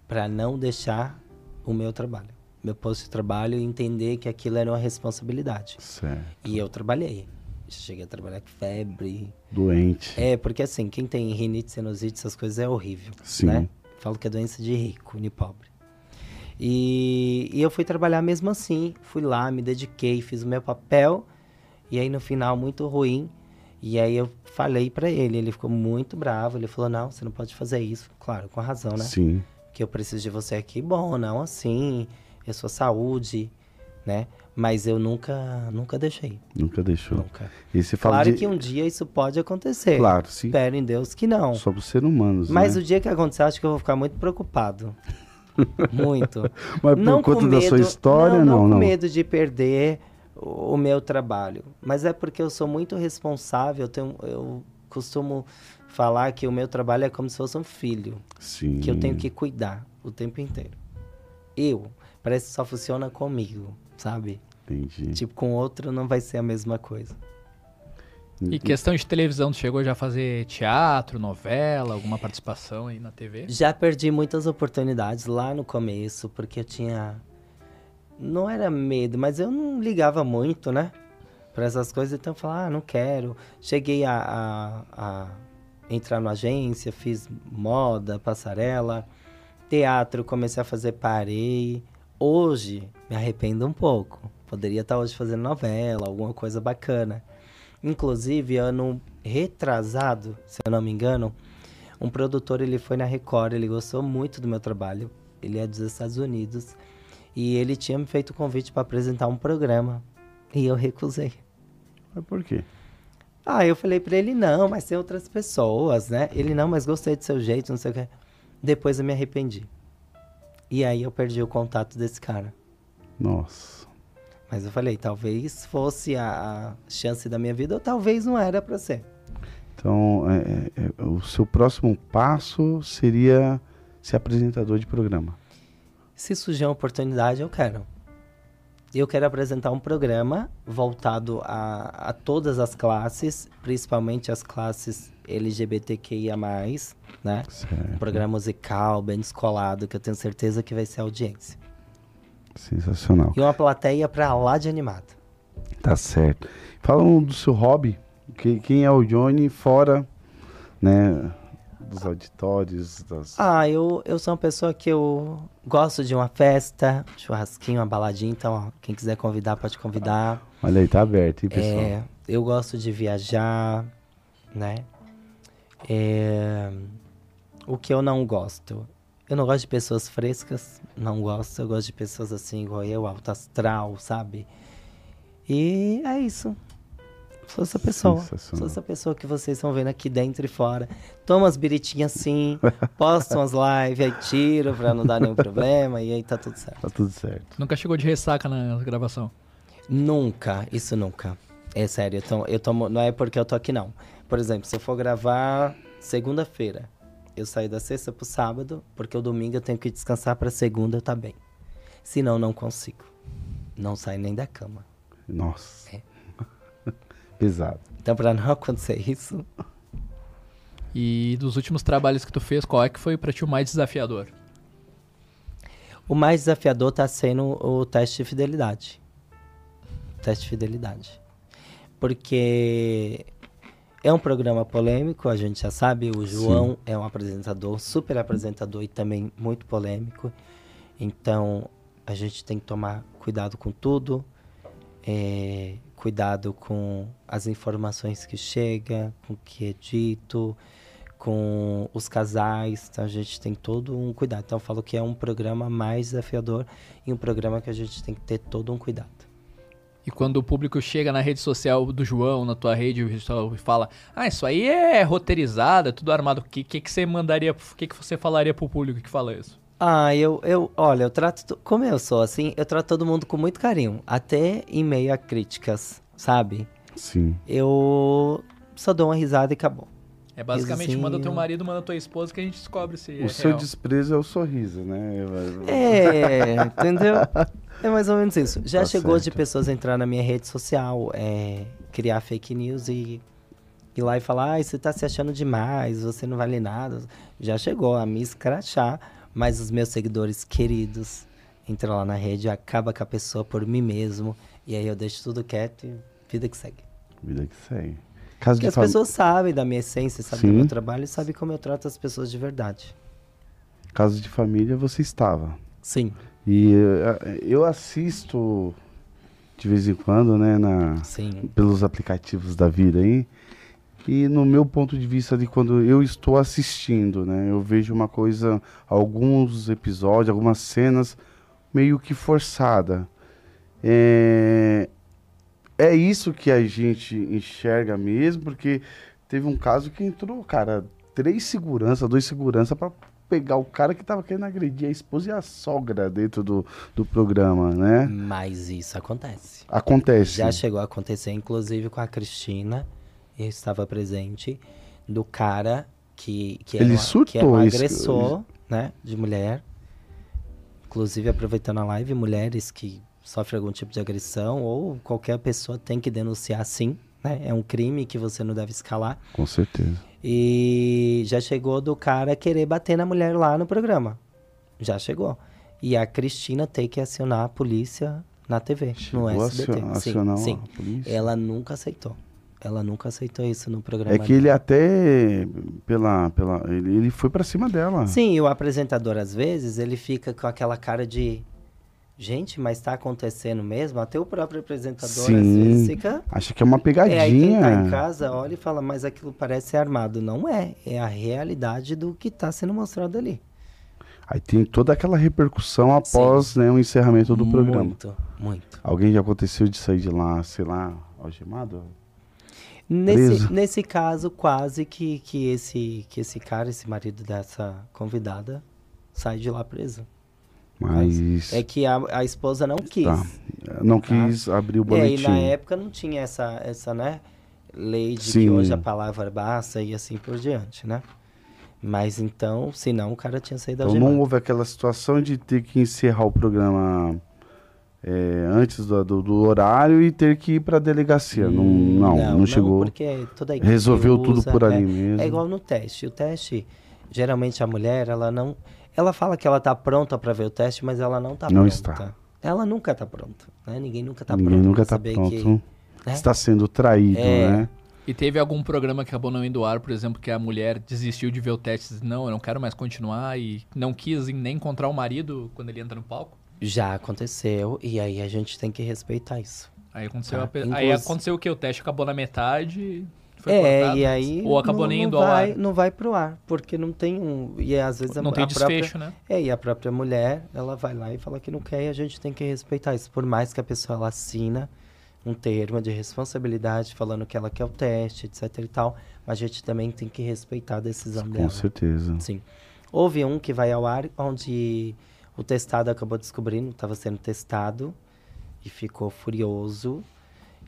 para não deixar o meu trabalho, meu posto de trabalho e entender que aquilo era uma responsabilidade. Certo. E eu trabalhei. Cheguei a trabalhar com febre. Doente. É, porque assim, quem tem rinite, sinusite, essas coisas é horrível, Sim. né? Falo que é doença de rico, de pobre. E, e eu fui trabalhar mesmo assim. Fui lá, me dediquei, fiz o meu papel. E aí no final, muito ruim. E aí eu falei pra ele, ele ficou muito bravo. Ele falou: Não, você não pode fazer isso. Claro, com razão, né? Sim. Que eu preciso de você aqui. Bom, não assim. É sua saúde, né? Mas eu nunca, nunca deixei. Nunca deixou. Nunca. E você fala Claro de... que um dia isso pode acontecer. Claro, sim. Espero em Deus que não. Somos seres humanos, Mas né? o dia que acontecer, acho que eu vou ficar muito preocupado. Muito. Mas por não conta com da medo, sua história, não, não, com não. medo de perder o o meu trabalho. Mas é porque eu sou muito responsável. Eu, tenho, eu costumo falar que o meu trabalho é como se fosse um filho. Sim. Que eu tenho que cuidar o tempo inteiro. Eu. Parece que só funciona comigo, sabe? Entendi. Tipo, com outro não vai ser a mesma coisa. E questão de televisão, tu chegou já a fazer teatro, novela, alguma participação aí na TV? Já perdi muitas oportunidades lá no começo, porque eu tinha. Não era medo, mas eu não ligava muito, né? Pra essas coisas, então eu falava, ah, não quero. Cheguei a, a, a entrar na agência, fiz moda, passarela, teatro, comecei a fazer, parei. Hoje, me arrependo um pouco. Poderia estar hoje fazendo novela, alguma coisa bacana. Inclusive, ano retrasado, se eu não me engano, um produtor ele foi na Record, ele gostou muito do meu trabalho. Ele é dos Estados Unidos e ele tinha me feito o convite para apresentar um programa e eu recusei. Mas por quê? Ah, eu falei para ele não, mas tem outras pessoas, né? Ele não, mas gostei do seu jeito, não sei o que. Depois eu me arrependi. E aí eu perdi o contato desse cara. Nossa. Mas eu falei, talvez fosse a, a chance da minha vida, ou talvez não era para ser. Então, é, é, é, o seu próximo passo seria ser apresentador de programa. Se surgir uma oportunidade, eu quero. Eu quero apresentar um programa voltado a, a todas as classes, principalmente as classes LGBTQIA+, né? Certo. Um programa musical, bem descolado, que eu tenho certeza que vai ser audiência. Sensacional. E uma plateia pra lá de animado. Tá certo. Fala um do seu hobby. Que, quem é o Johnny fora, né, dos auditórios, das... Ah, eu, eu sou uma pessoa que eu gosto de uma festa, churrasquinho, uma baladinha, então, ó, quem quiser convidar, pode convidar. Olha aí, tá aberto, hein, pessoal? É, eu gosto de viajar, né? É, o que eu não gosto? Eu não gosto de pessoas frescas, não gosto. Eu gosto de pessoas assim, igual eu, alto astral, sabe? E é isso. Sou essa pessoa. Sou essa pessoa que vocês estão vendo aqui dentro e fora. Toma umas biritinhas assim, posto umas lives, aí tiro pra não dar nenhum problema e aí tá tudo certo. Tá tudo certo. Nunca chegou de ressaca na gravação? Nunca, isso nunca. É sério, eu tomo, eu tomo, não é porque eu tô aqui não. Por exemplo, se eu for gravar segunda-feira, eu saio da sexta pro sábado, porque o domingo eu tenho que descansar pra segunda eu tá bem. Senão não consigo. Não saio nem da cama. Nossa. É. Pesado. Então pra não acontecer isso, E dos últimos trabalhos que tu fez, qual é que foi pra ti o mais desafiador? o mais desafiador tá sendo o teste de fidelidade. Teste de fidelidade. Porque É um programa polêmico, a gente já sabe. O João Sim. é um apresentador, super apresentador e também muito polêmico. Então, a gente tem que tomar cuidado com tudo, é, cuidado com as informações que chegam, com o que é dito, com os casais. Então, a gente tem todo um cuidado. Então, eu falo que é um programa mais desafiador e um programa que a gente tem que ter todo um cuidado. E quando o público chega na rede social do João, na tua rede, e fala: Ah, isso aí é roteirizado, é tudo armado. O que, que, que você mandaria, o que, que você falaria pro público que fala isso? Ah, eu, eu, olha, eu trato, como eu sou assim, eu trato todo mundo com muito carinho, até em meio a críticas, sabe? Sim. Eu só dou uma risada e acabou. É basicamente Risinho. manda teu marido, manda tua esposa que a gente descobre se o é seu real. desprezo é o sorriso, né? É, entendeu? É mais ou menos isso. Já tá chegou certo. de pessoas entrar na minha rede social, é, criar fake news e ir lá e falar, ah, você tá se achando demais, você não vale nada. Já chegou a me escrachar mas os meus seguidores queridos entram lá na rede, acaba com a pessoa por mim mesmo, e aí eu deixo tudo quieto e vida que segue. Vida que segue. Caso Porque as fam... pessoas sabem da minha essência, sabem Sim. do meu trabalho e sabem como eu trato as pessoas de verdade. Caso de família, você estava. Sim. E uh, eu assisto de vez em quando, né, na, Sim. pelos aplicativos da vida aí. E no meu ponto de vista de quando eu estou assistindo, né, eu vejo uma coisa, alguns episódios, algumas cenas meio que forçada. É, é isso que a gente enxerga mesmo, porque teve um caso que entrou, cara, três seguranças, dois seguranças para pegar o cara que tava querendo agredir a esposa e a sogra dentro do, do programa, né? Mas isso acontece. Acontece. Já chegou a acontecer, inclusive com a Cristina eu estava presente, do cara que, que, Ele era, surtou que era um agressor, né, de mulher. Inclusive, aproveitando a live, mulheres que sofrem algum tipo de agressão ou qualquer pessoa tem que denunciar sim, né? É um crime que você não deve escalar. Com certeza. E já chegou do cara querer bater na mulher lá no programa. Já chegou. E a Cristina tem que acionar a polícia na TV, chegou no SBT. Acionar sim, sim. A polícia. Ela nunca aceitou. Ela nunca aceitou isso no programa. É que ele até pela pela ele, ele foi para cima dela. Sim, e o apresentador às vezes ele fica com aquela cara de gente, mas está acontecendo mesmo. Até o próprio apresentador Sim, às vezes fica. Acha que é uma pegadinha. É, aí quem tá em casa olha e fala, mas aquilo parece armado. Não é. É a realidade do que está sendo mostrado ali. Aí tem toda aquela repercussão após né, o encerramento do muito, programa. Muito, muito. Alguém já aconteceu de sair de lá, sei lá, algemado? Nesse, nesse caso, quase que, que, esse, que esse cara, esse marido dessa convidada, sai de lá preso. Mas. É que a, a esposa não quis. Tá. Não tá? quis abrir o boletim. É, e na época não tinha essa, essa né, lei de Sim. que hoje a palavra basta e assim por diante, né? Mas então, se não, o cara tinha saído Então não houve aquela situação de ter que encerrar o programa é, antes do, do, do, horário e ter que ir para a delegacia. Hum, não, não, não, chegou. Porque toda Resolveu usa, tudo por ali é, mesmo. É igual no teste. O teste, geralmente a mulher, ela não. Ela fala que ela está pronta para ver o teste, mas ela não está pronta. Não está. Ela nunca está pronta. Né? Ninguém nunca está pronto. Ninguém nunca está pronto. Que, né? Está sendo traído, é. né? E teve algum programa que acabou não indo ar, por exemplo, que a mulher desistiu de ver o teste e disse, não, eu não quero mais continuar e não quis nem encontrar o marido quando ele entra no palco? Já aconteceu e aí a gente tem que respeitar isso. Aí aconteceu, tá? a... aí aconteceu o que? O teste acabou na metade. Foi é, cortado, e aí. Ou acabou não, nem indo não ao vai, ar. Não vai pro ar, porque não tem um. E às vezes não a, tem a desfecho, própria, né? É, e a própria mulher, ela vai lá e fala que não quer e a gente tem que respeitar isso. Por mais que a pessoa ela assina um termo de responsabilidade falando que ela quer o teste, etc e tal, mas a gente também tem que respeitar a decisão Com dela. Com certeza. Sim. Houve um que vai ao ar onde o testado acabou descobrindo, estava sendo testado e ficou furioso.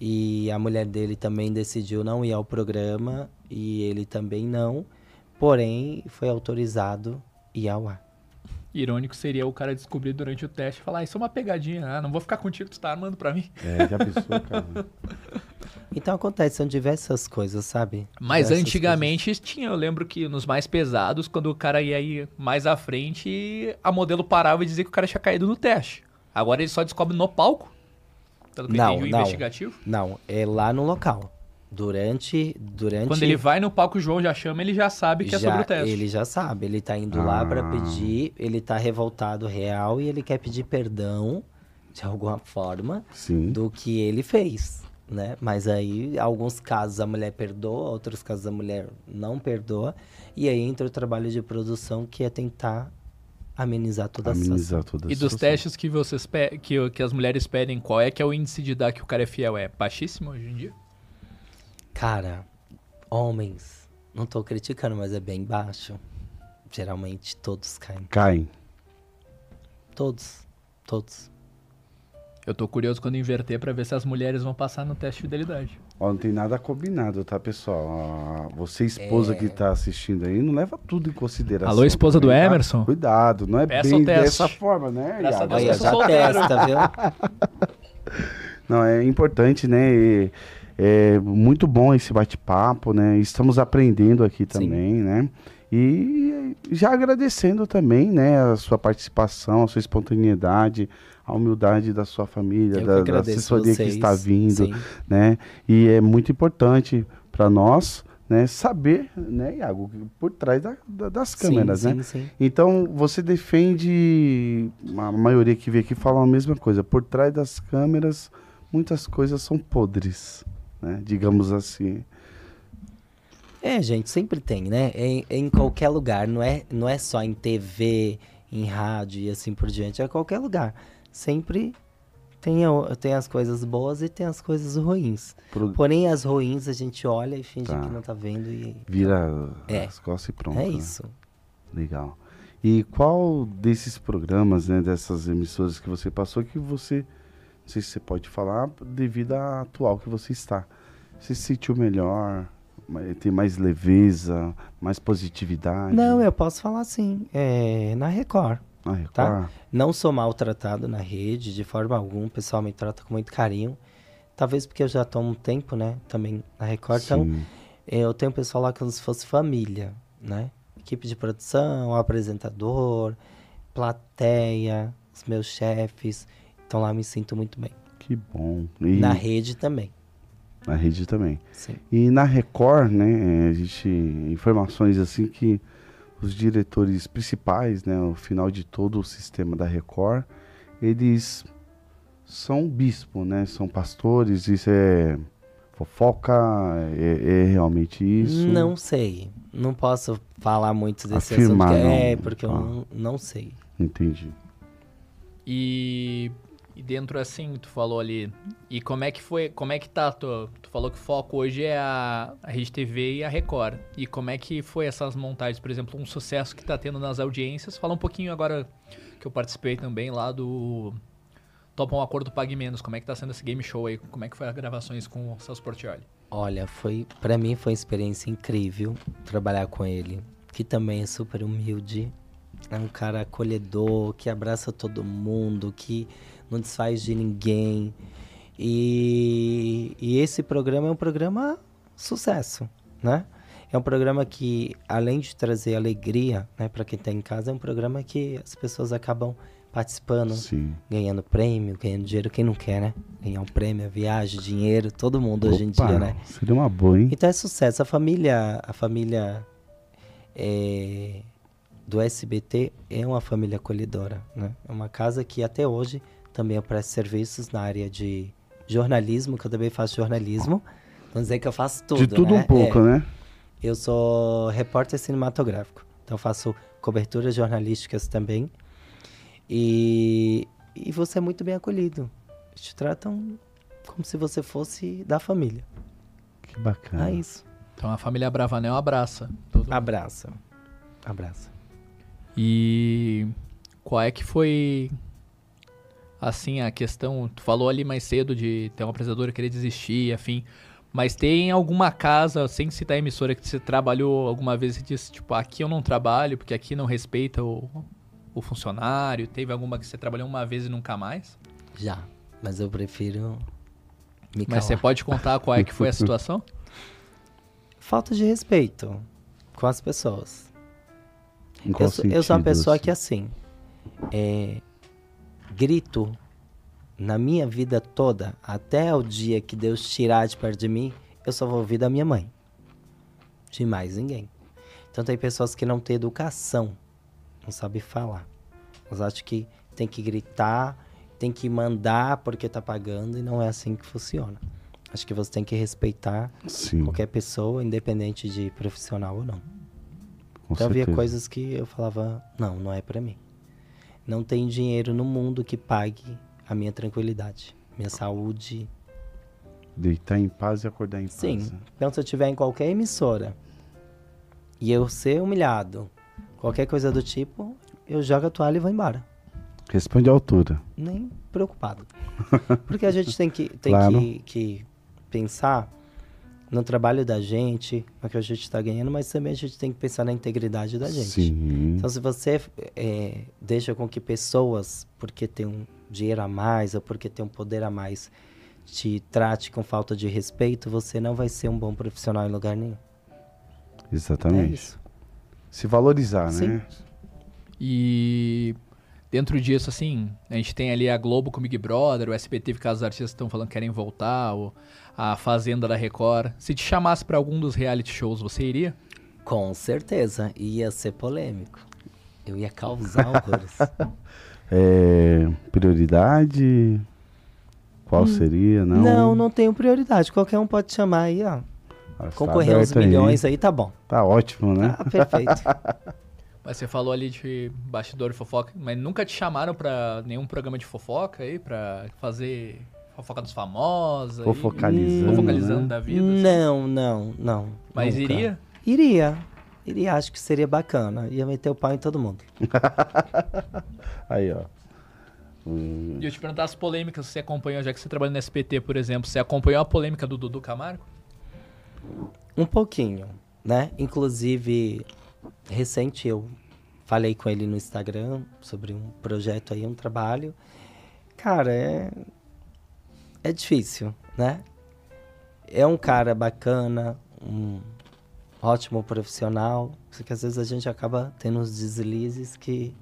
E a mulher dele também decidiu não ir ao programa e ele também não. Porém, foi autorizado ir ao ar. Irônico seria o cara descobrir durante o teste e falar: ah, Isso é uma pegadinha, ah, não vou ficar contigo, tu tá armando pra mim. É, já pensou, cara. Então acontece, são diversas coisas, sabe? Mas diversas antigamente coisas. tinha, eu lembro que nos mais pesados, quando o cara ia ir mais à frente, a modelo parava e dizia que o cara tinha caído no teste. Agora ele só descobre no palco? Pelo que não, entendi, o não, investigativo? Não, é lá no local. Durante, durante... Quando ele vai no palco, o João já chama, ele já sabe que é sobre o teste. Ele já sabe, ele tá indo lá pra Ah. pedir, ele tá revoltado real e ele quer pedir perdão, de alguma forma, Sim. do que ele fez, né? Mas aí, alguns casos a mulher perdoa, outros casos a mulher não perdoa, e aí entra o trabalho de produção que é tentar amenizar toda a. Amenizar toda a E dos situação. testes que vocês pe- que, que as mulheres pedem, qual é que é o índice de dar que o cara é fiel? É baixíssimo hoje em dia? Cara, homens, não tô criticando, mas é bem baixo. Geralmente todos caem. Caem. Todos. Todos. Eu tô curioso quando inverter pra ver se as mulheres vão passar no teste de fidelidade. Ó, não tem nada combinado, tá, pessoal? Ah, você, esposa É. que tá assistindo aí, não leva tudo em consideração. Alô, esposa do tá? Emerson? Cuidado, não é Peça bem dessa forma, né, Graças a Iago? Deus Olha, já solteiro. testa, viu? Não, é importante, né? e é muito bom esse bate-papo, né? Estamos aprendendo aqui também, né? E já agradecendo também, né, a sua participação, a sua espontaneidade, a humildade da sua família, que da, da assessoria que vocês. está vindo, Sim. né? E é muito importante para nós, né, saber, né, Iago, por trás da- da- das câmeras, sim, né? Sim, sim. Então, você defende, a maioria que vem aqui fala a mesma coisa, por trás das câmeras, muitas coisas são podres, né? Digamos assim. É, gente, sempre tem, né? Em, em qualquer lugar, não é, não é só em TV, em rádio e assim por diante, é qualquer lugar. Sempre tem, tem as coisas boas e tem as coisas ruins. Pro- Porém, as ruins a gente olha e finge Tá. que não tá vendo e Vira É. as costas e pronto. é né? isso. Legal. E qual desses programas, né, dessas emissoras que você passou que você, não sei se você pode falar, devido à atual que você está, você se sentiu melhor, tem mais leveza, mais positividade? Não, eu posso falar sim. É, na Record. Ah, Record? tá. Não sou maltratado na rede, de forma alguma. O pessoal me trata com muito carinho. Talvez porque eu já tô há um tempo, né? Também na Record. Então, Sim. eu tenho pessoal lá como se fosse família, né? Equipe de produção, apresentador, plateia, os meus chefes. Então lá me sinto muito bem. Que bom. E Na rede também. na rede também. Sim. E na Record, né, a gente informações assim que os diretores principais, né, o final de todo o sistema da Record, eles são bispo, né, são pastores, isso é fofoca, é, é realmente isso? Não sei. Não posso falar muito desse Afirmar, assunto. que É, não. porque eu Ah. não, não sei. Entendi. E, e dentro assim, tu falou ali, e como é que foi, como é que tá, tu, tu falou que o foco hoje é a, a e a Record. E como é que foi essas montagens, por exemplo, um sucesso que tá tendo nas audiências? Fala um pouquinho agora que eu participei também lá do Topa um Acordo Pague Menos, como é que tá sendo esse game show aí? Como é que foi as gravações com o Celso Portioli? Olha, foi para mim foi uma experiência incrível trabalhar com ele, que também é super humilde, é um cara acolhedor, que abraça todo mundo, que não desfaz de ninguém. E, e esse programa é um programa sucesso, né? É um programa que, além de trazer alegria né, para quem está em casa, é um programa que as pessoas acabam participando, Sim. ganhando prêmio, ganhando dinheiro. Quem não quer, né? Ganhar um prêmio, viagem, dinheiro, todo mundo hoje em Opa, dia, né? Seria uma boa, hein? Então é sucesso. A família, a família é, do SBT é uma família acolhedora, né? É uma casa que até hoje também oferece serviços na área de jornalismo, que eu também faço jornalismo. Vamos dizer que eu faço tudo, De tudo né? um pouco, É. né? Eu sou repórter cinematográfico, então faço coberturas jornalísticas também. E, e você é muito bem acolhido. Te tratam como se você fosse da família. Que bacana. É isso. Então a família Bravanel abraça. todo- Abraça. Abraça. E qual é que foi assim a questão? Tu falou ali mais cedo de ter uma apresentadora querer desistir, afim. Mas tem alguma casa, sem citar a emissora, que você trabalhou alguma vez e disse, tipo, aqui eu não trabalho, porque aqui não respeita o, o funcionário? Teve alguma que você trabalhou uma vez e nunca mais? Já. Mas eu prefiro me Mas você calar. pode contar qual é que foi a situação? Falta de respeito com as pessoas. Em qual Eu sou, eu sou uma pessoa assim? que, assim, é, grito na minha vida toda, até o dia que Deus tirar de perto de mim, eu só vou ouvir da minha mãe. De mais ninguém. Então tem pessoas que não têm educação, não sabem falar. Elas acham que tem que gritar, tem que mandar porque tá pagando e não é assim que funciona. Acho que você tem que respeitar Sim, qualquer pessoa, independente de profissional ou não. com Então havia certeza. coisas que eu falava, não, não é pra mim. Não tem dinheiro no mundo que pague a minha tranquilidade, minha saúde. Deitar em paz e acordar em paz. Sim. né? Então se eu tiver em qualquer emissora e eu ser humilhado, qualquer coisa do tipo, eu jogo a toalha e vou embora. Responde à altura. Nem preocupado. Porque a gente tem que, tem Claro. que, que pensar no trabalho da gente, no que a gente está ganhando, mas também a gente tem que pensar na integridade da gente. Sim. Então, se você é, deixa com que pessoas, porque tem um dinheiro a mais ou porque tem um poder a mais, te trate com falta de respeito, você não vai ser um bom profissional em lugar nenhum. É Exatamente. isso. Se valorizar, Sim. né? E dentro disso, assim, a gente tem ali a Globo com o Big Brother, o SBT, que os artistas estão falando que querem voltar, o, a Fazenda da Record. Se te chamasse pra algum dos reality shows, você iria? Com certeza, ia ser polêmico. Eu ia causar horrores. É, prioridade? Qual seria? Não, Hum. não, não tenho prioridade. Qualquer um pode chamar aí, ó. Ah, tá Concorrer uns aberto aí. milhões aí, tá bom. Tá ótimo, né? Ah, perfeito. Mas você falou ali de bastidor e fofoca, mas nunca te chamaram pra nenhum programa de fofoca aí, pra fazer fofoca dos famosos? aí? Fofocalizando, Fofocalizando né? da vida? assim? não, não, não. Mas nunca. iria? Iria. Iria, acho que seria bacana. Ia meter o pau em todo mundo. Aí, ó. Hum, E eu te perguntar as polêmicas que você acompanhou, já que você trabalha no SPT, por exemplo. Você acompanhou a polêmica do Dudu Camargo? Um pouquinho, né? Inclusive, recente eu falei com ele no Instagram sobre um projeto aí, um trabalho. Cara, é. É difícil, né? É um cara bacana, um ótimo profissional. Só que às vezes a gente acaba tendo uns deslizes que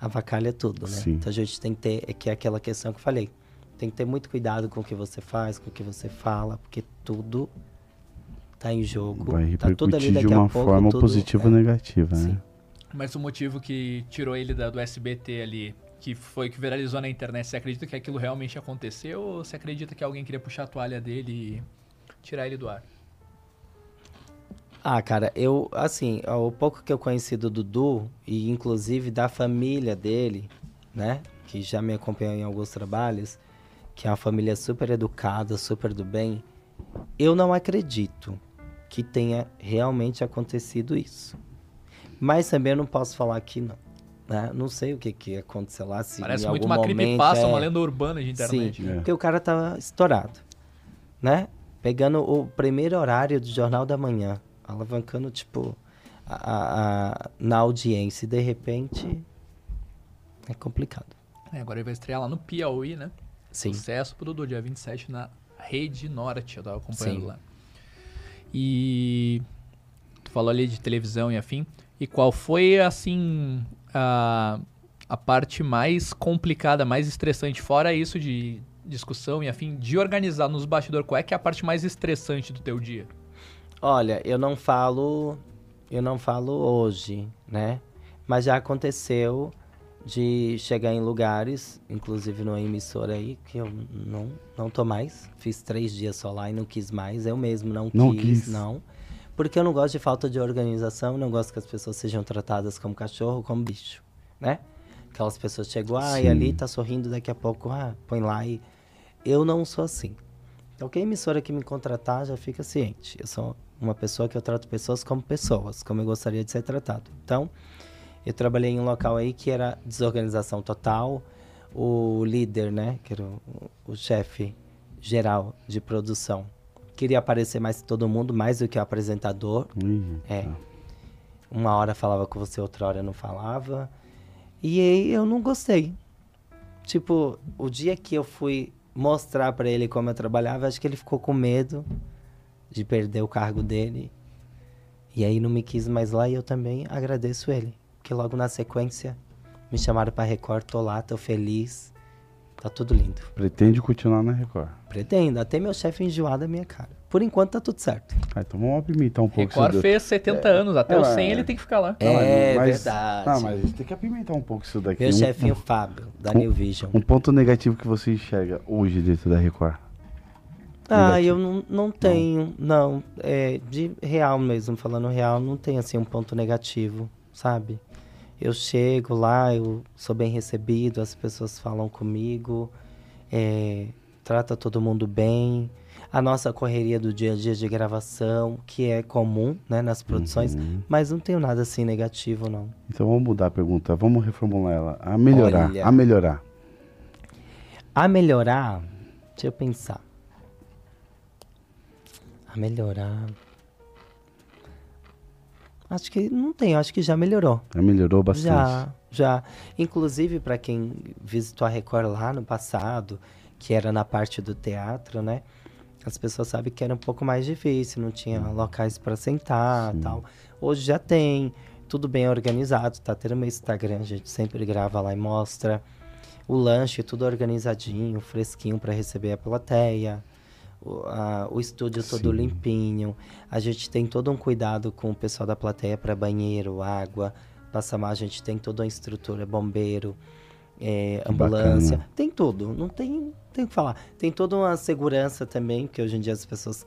avacalha tudo, né? Sim. Então a gente tem que ter, é que é aquela questão que eu falei. Tem que ter muito cuidado com o que você faz, com o que você fala, porque tudo tá em jogo. vai tá tudo ali repercutir de daqui a uma pouco, forma tudo- positiva é. ou negativa, Sim. né? Mas o motivo que tirou ele da- do SBT ali, que foi que viralizou na internet, você acredita que aquilo realmente aconteceu ou você acredita que alguém queria puxar a toalha dele e tirar ele do ar? Ah, cara, eu, assim, o pouco que eu conheci do Dudu, e inclusive da família dele, né, que já me acompanhou em alguns trabalhos, que é uma família super educada, super do bem, eu não acredito que tenha realmente acontecido isso. Mas também eu não posso falar que não. Né? Não sei o que, que aconteceu lá, se Parece em muito uma momento, creepypasta, é... uma lenda urbana de internet. Sim, É. porque o cara tava estourado, né? Pegando o primeiro horário do Jornal da Manhã, alavancando, tipo, a, a- a- na audiência. E de repente, é complicado. É, agora ele vai estrear lá no Piauí, né? Sim. Sucesso pro Dudu, dia 27, na Rede Norte, eu tava acompanhando Sim. lá. E tu falou ali de televisão e afim. E qual foi, assim, a, a parte mais complicada, mais estressante, fora isso de discussão e afim, de organizar nos bastidores? Qual é que é a parte mais estressante do teu dia? Olha, eu não falo, eu não falo hoje, né? Mas já aconteceu de chegar em lugares, inclusive numa emissora aí, que eu não, não tô mais. Fiz três dias só lá e não quis mais. Eu mesmo não, Não quis, quis. não. Porque eu não gosto de falta de organização, não gosto que as pessoas sejam tratadas como cachorro, como bicho, né? Aquelas pessoas chegam, ah, e ali tá sorrindo, daqui a pouco, ah, põe lá e... Eu não sou assim. Qualquer emissora que me contratar já fica ciente. Eu sou uma pessoa que eu trato pessoas como pessoas, como eu gostaria de ser tratado. Então, eu trabalhei em um local aí que era desorganização total. O líder, né, que era o, o chefe geral de produção, queria aparecer mais que todo mundo, mais do que o apresentador. Ih, É. tá. Uma hora falava com você, outra hora não falava. E aí eu não gostei. Tipo, o dia que eu fui mostrar pra ele como eu trabalhava, acho que ele ficou com medo de perder o cargo dele. E aí não me quis mais lá e eu também agradeço ele. Porque logo na sequência me chamaram pra Record, tô lá, tô feliz. Tá tudo lindo. Pretende continuar na Record. Pretendo, até meu chefe enjoar da minha cara. por enquanto tá tudo certo. Ah, então vamos apimentar um pouco. Record isso fez 70 anos, até é, os 100 é. ele tem que ficar lá. Não, é mas- verdade. Não, mas a gente tem que apimentar um pouco isso daqui. Meu Um- chefinho Fábio, da New Vision. Um ponto negativo que você enxerga hoje dentro da Record. Ah, negativo. eu não, não tenho, não. É, de real mesmo, falando real, não tem assim um ponto negativo, sabe? Eu chego lá, eu sou bem recebido, as pessoas falam comigo, é, trata todo mundo bem. A nossa correria do dia a dia de gravação, que é comum, né, nas produções, Uhum. mas não tenho nada assim negativo, não. Então vamos mudar a pergunta, vamos reformular ela. A melhorar, Olha. a melhorar. A melhorar, deixa eu pensar. A melhorar. Acho que não tem, acho que já melhorou. Já melhorou bastante. Já, já. Inclusive, para quem visitou a Record lá no passado, que era na parte do teatro, né? As pessoas sabem que era um pouco mais difícil, não tinha locais para sentar Sim. tal. Hoje já tem, tudo bem organizado, tá tendo meu Instagram, a gente sempre grava lá e mostra. O lanche, tudo organizadinho, fresquinho para receber a plateia. O, a- o estúdio todo Sim. limpinho. A gente tem todo um cuidado com o pessoal da plateia para banheiro, água. Passamar, a gente tem toda uma estrutura, bombeiro, é, ambulância. bacana. Tem tudo, não tem, tem o que falar. Tem toda uma segurança também, que hoje em dia as pessoas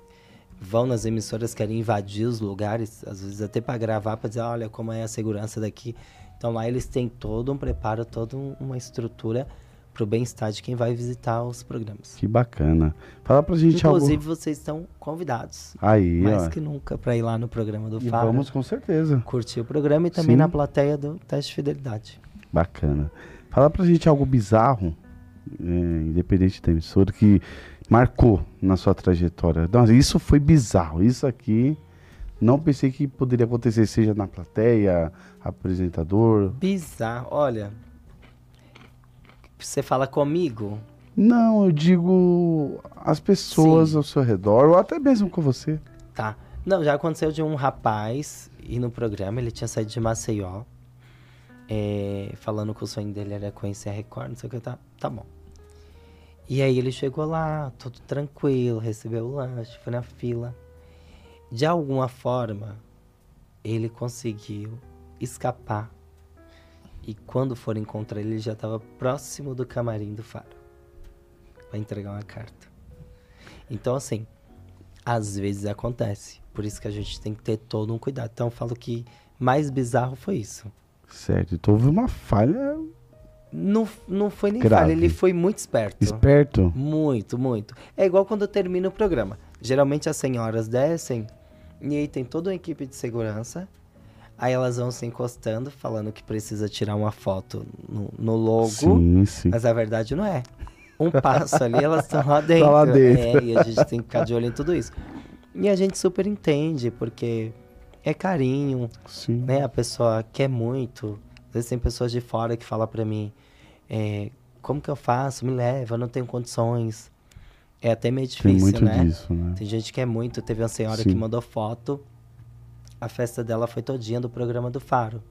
vão nas emissoras, querem invadir os lugares, às vezes até para gravar, para dizer, olha como é a segurança daqui. Então lá eles têm todo um preparo, toda um- uma estrutura para o bem-estar de quem vai visitar os programas. Que bacana. Fala pra gente Inclusive, algo. vocês estão convidados, Aí, mais ó. que nunca, para ir lá no programa do E Faro, vamos com certeza. curtir o programa e também Sim. na plateia do teste de fidelidade. Bacana. Fala pra gente algo bizarro, é, independente da emissora, que marcou na sua trajetória. Nossa, isso foi bizarro. Isso aqui, não pensei que poderia acontecer, seja na plateia, apresentador. Bizarro, olha. Você fala comigo? Não, eu digo as pessoas Sim. ao seu redor, ou até mesmo com você. Tá. Não, já aconteceu de um rapaz ir no programa, ele tinha saído de Maceió, é, falando que o sonho dele era conhecer a Record, não sei o que, tá, tá bom. E aí ele chegou lá, todo tranquilo, recebeu o lanche, foi na fila. De alguma forma, ele conseguiu escapar. E quando for encontrar ele, ele já estava próximo do camarim do Faro. Pra entregar uma carta. Então, assim, às vezes acontece. Por isso que a gente tem que ter todo um cuidado. Então eu falo que mais bizarro foi isso. Certo, então houve uma falha Não, não foi nem Grave. falha, ele foi muito esperto. esperto. Muito, muito. É igual quando termina o programa. Geralmente as senhoras descem e aí tem toda uma equipe de segurança. Aí elas vão se encostando, falando que precisa tirar uma foto no, no logo. Sim, sim. Mas a verdade não é. Um passo ali, elas estão lá dentro. lá dentro. É, e a gente tem que ficar de olho em tudo isso. E a gente super entende, porque é carinho, Sim. né? A pessoa quer muito. Às vezes tem pessoas de fora que falam pra mim, é, como que eu faço? Me leva, eu não tenho condições. É até meio Tem difícil, muito né? disso, né? Tem gente que é muito. Teve uma senhora Sim. que mandou foto. A festa dela foi todinha do programa do Faro.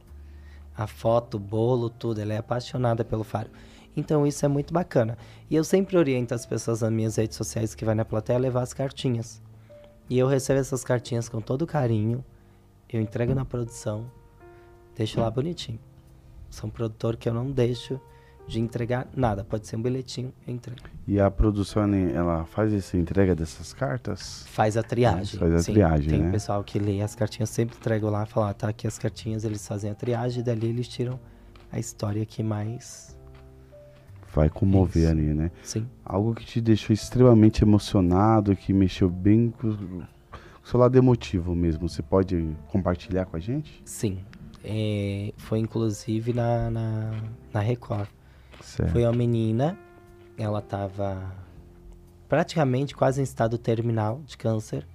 A foto, bolo, tudo. Ela é apaixonada pelo Faro. Então isso é muito bacana. E eu sempre oriento as pessoas nas minhas redes sociais que vai na plateia levar as cartinhas. E eu recebo essas cartinhas com todo carinho. Eu entrego na produção. Deixo lá bonitinho. Sou um produtor que eu não deixo de entregar nada. Pode ser um bilhetinho, eu entrego. E a produção, ela faz essa entrega dessas cartas? Faz a triagem. Faz a sim. triagem, Tem né? pessoal que lê as cartinhas, sempre entrego lá, fala, ah, tá aqui as cartinhas, eles fazem a triagem, e dali eles tiram a história que mais. Vai comover Isso. ali, né? Sim. Algo que te deixou extremamente emocionado, que mexeu bem com com o seu lado emotivo mesmo. Você pode compartilhar com a gente? Sim. É, foi inclusive na, na, na Record. Certo. Foi uma menina, ela tava praticamente quase em estado terminal de câncer,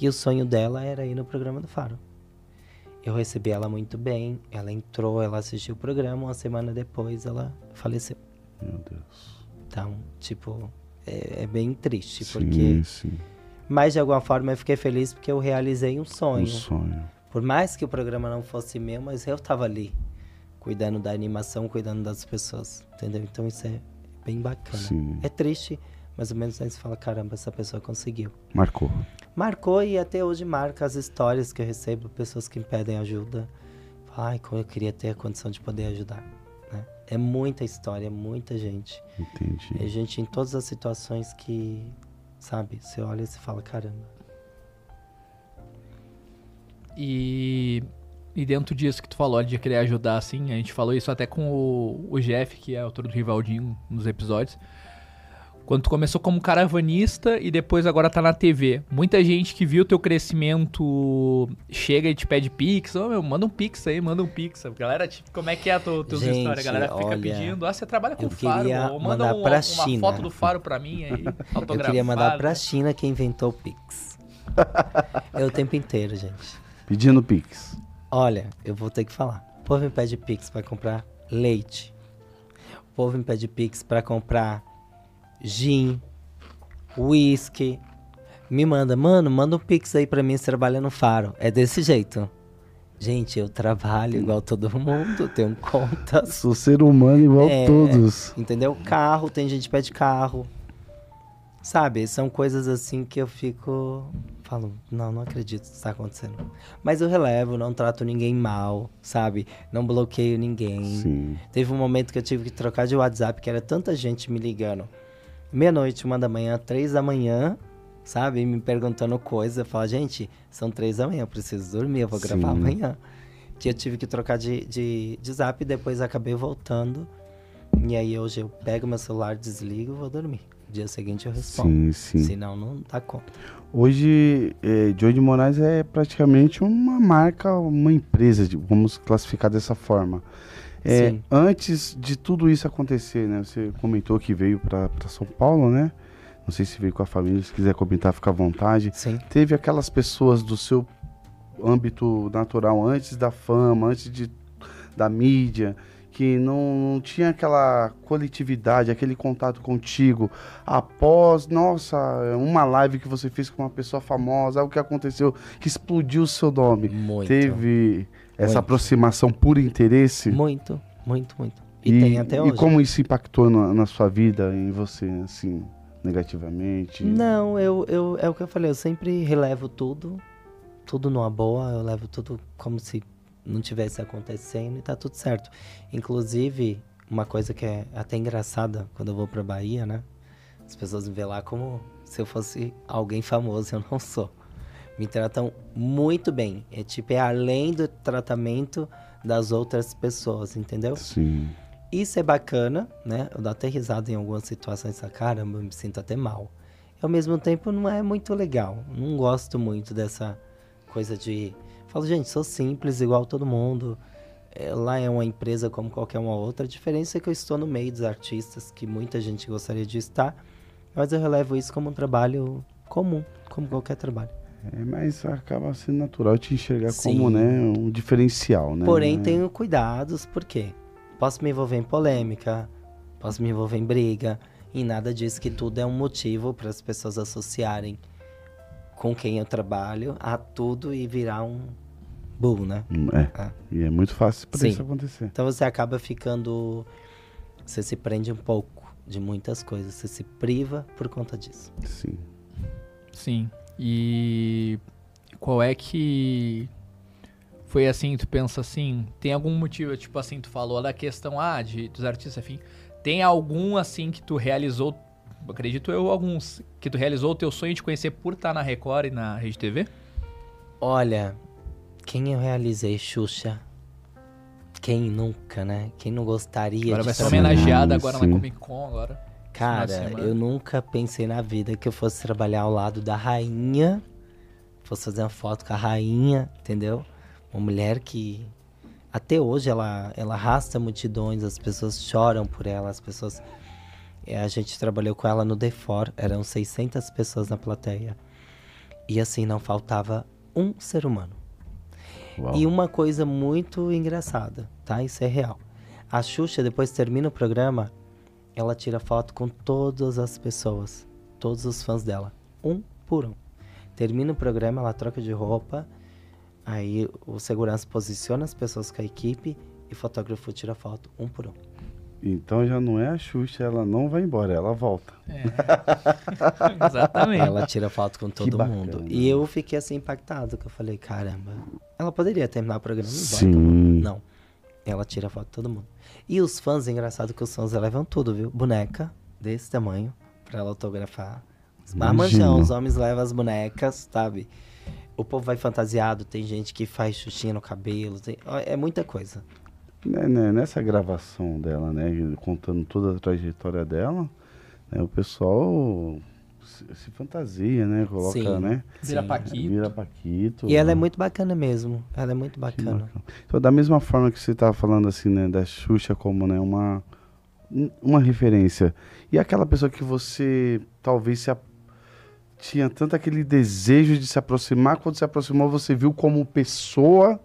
e o sonho dela era ir no programa do Faro. Eu recebi ela muito bem, ela entrou, ela assistiu o programa, uma semana depois ela faleceu. Meu Deus. Então, tipo, é, é bem triste, Sim, porque. sim. Mas de alguma forma eu fiquei feliz porque eu realizei um sonho. Um sonho. Por mais que o programa não fosse meu, mas eu tava ali, cuidando da animação, cuidando das pessoas. Entendeu? Então isso é bem bacana. Sim. É triste, mas ao menos aí você fala, caramba, essa pessoa conseguiu. Marcou. marcou e até hoje marca as histórias que eu recebo, pessoas que me pedem ajuda. Ai, como eu queria ter a condição de poder ajudar. Né? É muita história, é muita gente. Entendi. É gente em todas as situações que, sabe, você olha e você fala, caramba. E, e dentro disso que tu falou de querer ajudar, assim, a gente falou isso até com o, o Jeff, que é autor do Rivaldinho, nos episódios. Quando tu começou como caravanista e depois agora tá na TV. Muita gente que viu o teu crescimento chega e te pede pix. Ô, meu, manda um pix aí, manda um pix. Galera, tipo, como é que é a tua, tua Gente, história? A galera fica olha, pedindo. Ah, você trabalha com eu faro, manda um- pra uma China. foto do faro pra mim aí, autografada. Eu queria mandar pra China quem inventou o Pix. é o tempo inteiro, gente. Pedindo Pix. Olha, eu vou ter que falar. O povo me pede Pix pra comprar leite. O povo me pede Pix pra comprar gin, whisky. Me manda, mano, manda um Pix aí pra mim, você trabalha no Faro. É desse jeito. Gente, eu trabalho igual todo mundo, tenho contas. Sou ser humano igual É. todos. Entendeu? Carro, tem gente que pede carro. Sabe, são coisas assim que eu fico. Falo, não, não acredito que isso tá acontecendo. Mas eu relevo, não trato ninguém mal, sabe? Não bloqueio ninguém. Sim. Teve um momento que eu tive que trocar de WhatsApp, que era tanta gente me ligando. Meia-noite, uma da manhã, três da manhã, sabe? Me perguntando coisa. Eu falo, gente, são três da manhã, eu preciso dormir, eu vou gravar Sim. amanhã. Que eu tive que trocar de, de, de zap e depois acabei voltando. E aí hoje eu pego meu celular, desligo e vou dormir. Dia seguinte eu respondo. Sim, sim. Senão não dá conta. Hoje, é, Joey de Moraes é praticamente uma marca, uma empresa, de- vamos classificar dessa forma. É, Sim. antes de tudo isso acontecer, né? Você comentou que veio para São Paulo, né? Não sei se veio com a família, se quiser comentar, fica à vontade. Sim. Teve aquelas pessoas do seu âmbito natural antes da fama, antes de, da mídia, que não, não tinha aquela coletividade, aquele contato contigo após, nossa, uma live que você fez com uma pessoa famosa, algo que aconteceu que explodiu o seu nome. Muito. Teve essa Muito. aproximação por interesse? Muito, muito, muito. E, tem até hoje. E como isso impactou na, na sua vida, em você, assim, negativamente? Não, eu, eu, é o que eu falei, eu sempre relevo tudo, tudo numa boa, eu levo tudo como se não tivesse acontecendo e tá tudo certo. Inclusive, uma coisa que é até engraçada quando eu vou pra Bahia, né? As pessoas me veem lá como se eu fosse alguém famoso, eu não sou. Me tratam muito bem. É tipo, é além do tratamento das outras pessoas, entendeu? Sim. Isso é bacana, né? Eu dou até risada em algumas situações, caramba, eu me sinto até mal. E ao mesmo tempo não é muito legal. Não gosto muito dessa coisa de. Falo, gente, sou simples, igual todo mundo. É, lá é uma empresa como qualquer uma outra. A diferença é que eu estou no meio dos artistas, que muita gente gostaria de estar. Mas eu relevo isso como um trabalho comum, como qualquer trabalho. É, mas acaba sendo natural te enxergar Sim. como, né, um diferencial, né? Porém, tenho cuidados, porque posso me envolver em polêmica, posso me envolver em briga, e nada diz que tudo é um motivo para as pessoas associarem com quem eu trabalho a tudo e virar um bull, né? Hum, É, Ah. e é muito fácil para isso acontecer. Então você acaba ficando. Você se prende um pouco de muitas coisas, você se priva por conta disso. Sim. Sim. E qual é que foi assim, tu pensa assim, tem algum motivo, tipo assim, tu falou da questão ah, de, dos artistas, enfim, tem algum assim que tu realizou, acredito eu, alguns que tu realizou o teu sonho de conhecer por estar na Record e na Rede TV? Olha, quem eu realizei, Xuxa? Quem nunca, né? Quem não gostaria Agora de vai ser homenageada agora sim. na Comic Con agora. Cara, eu nunca pensei na vida que eu fosse trabalhar ao lado da rainha, fosse fazer uma foto com a rainha, entendeu? Uma mulher que até hoje ela, ela arrasta multidões, as pessoas choram por ela, as pessoas. É, a gente trabalhou com ela no Defor, eram 600 pessoas na plateia. E assim, não faltava um ser humano. Uau. E uma coisa muito engraçada, tá? Isso é real. A Xuxa, depois termina o programa, ela tira foto com todas as pessoas, todos os fãs dela, um por um. Termina o programa, ela troca de roupa, aí o segurança posiciona as pessoas com a equipe e o fotógrafo tira foto um por um. Então já não é a Xuxa, ela não vai embora, ela volta. É. Exatamente. Ela tira foto com todo bacana. mundo. E eu fiquei assim impactado, que eu falei, caramba, ela poderia terminar o programa e embora. Sim. Não. Ela tira foto de todo mundo. E os fãs, é engraçado que os fãs levam tudo, viu? Boneca desse tamanho pra ela autografar. Os marmanjão, os homens levam as bonecas, sabe? O povo vai fantasiado, tem gente que faz xuxinha no cabelo, tem- é muita coisa. Né, né, Nessa gravação dela, né, contando toda a trajetória dela, né, o pessoal se, se fantasia, né, coloca, Sim. né, Vira. Paquito. vira Paquito. E ela é muito bacana mesmo. Ela é muito bacana. bacana. Então, da mesma forma que você estava falando assim, né, da Xuxa como, né, uma um- uma referência. E aquela pessoa que você talvez se a- tinha tanto aquele desejo de se aproximar, quando se aproximou, você viu como pessoa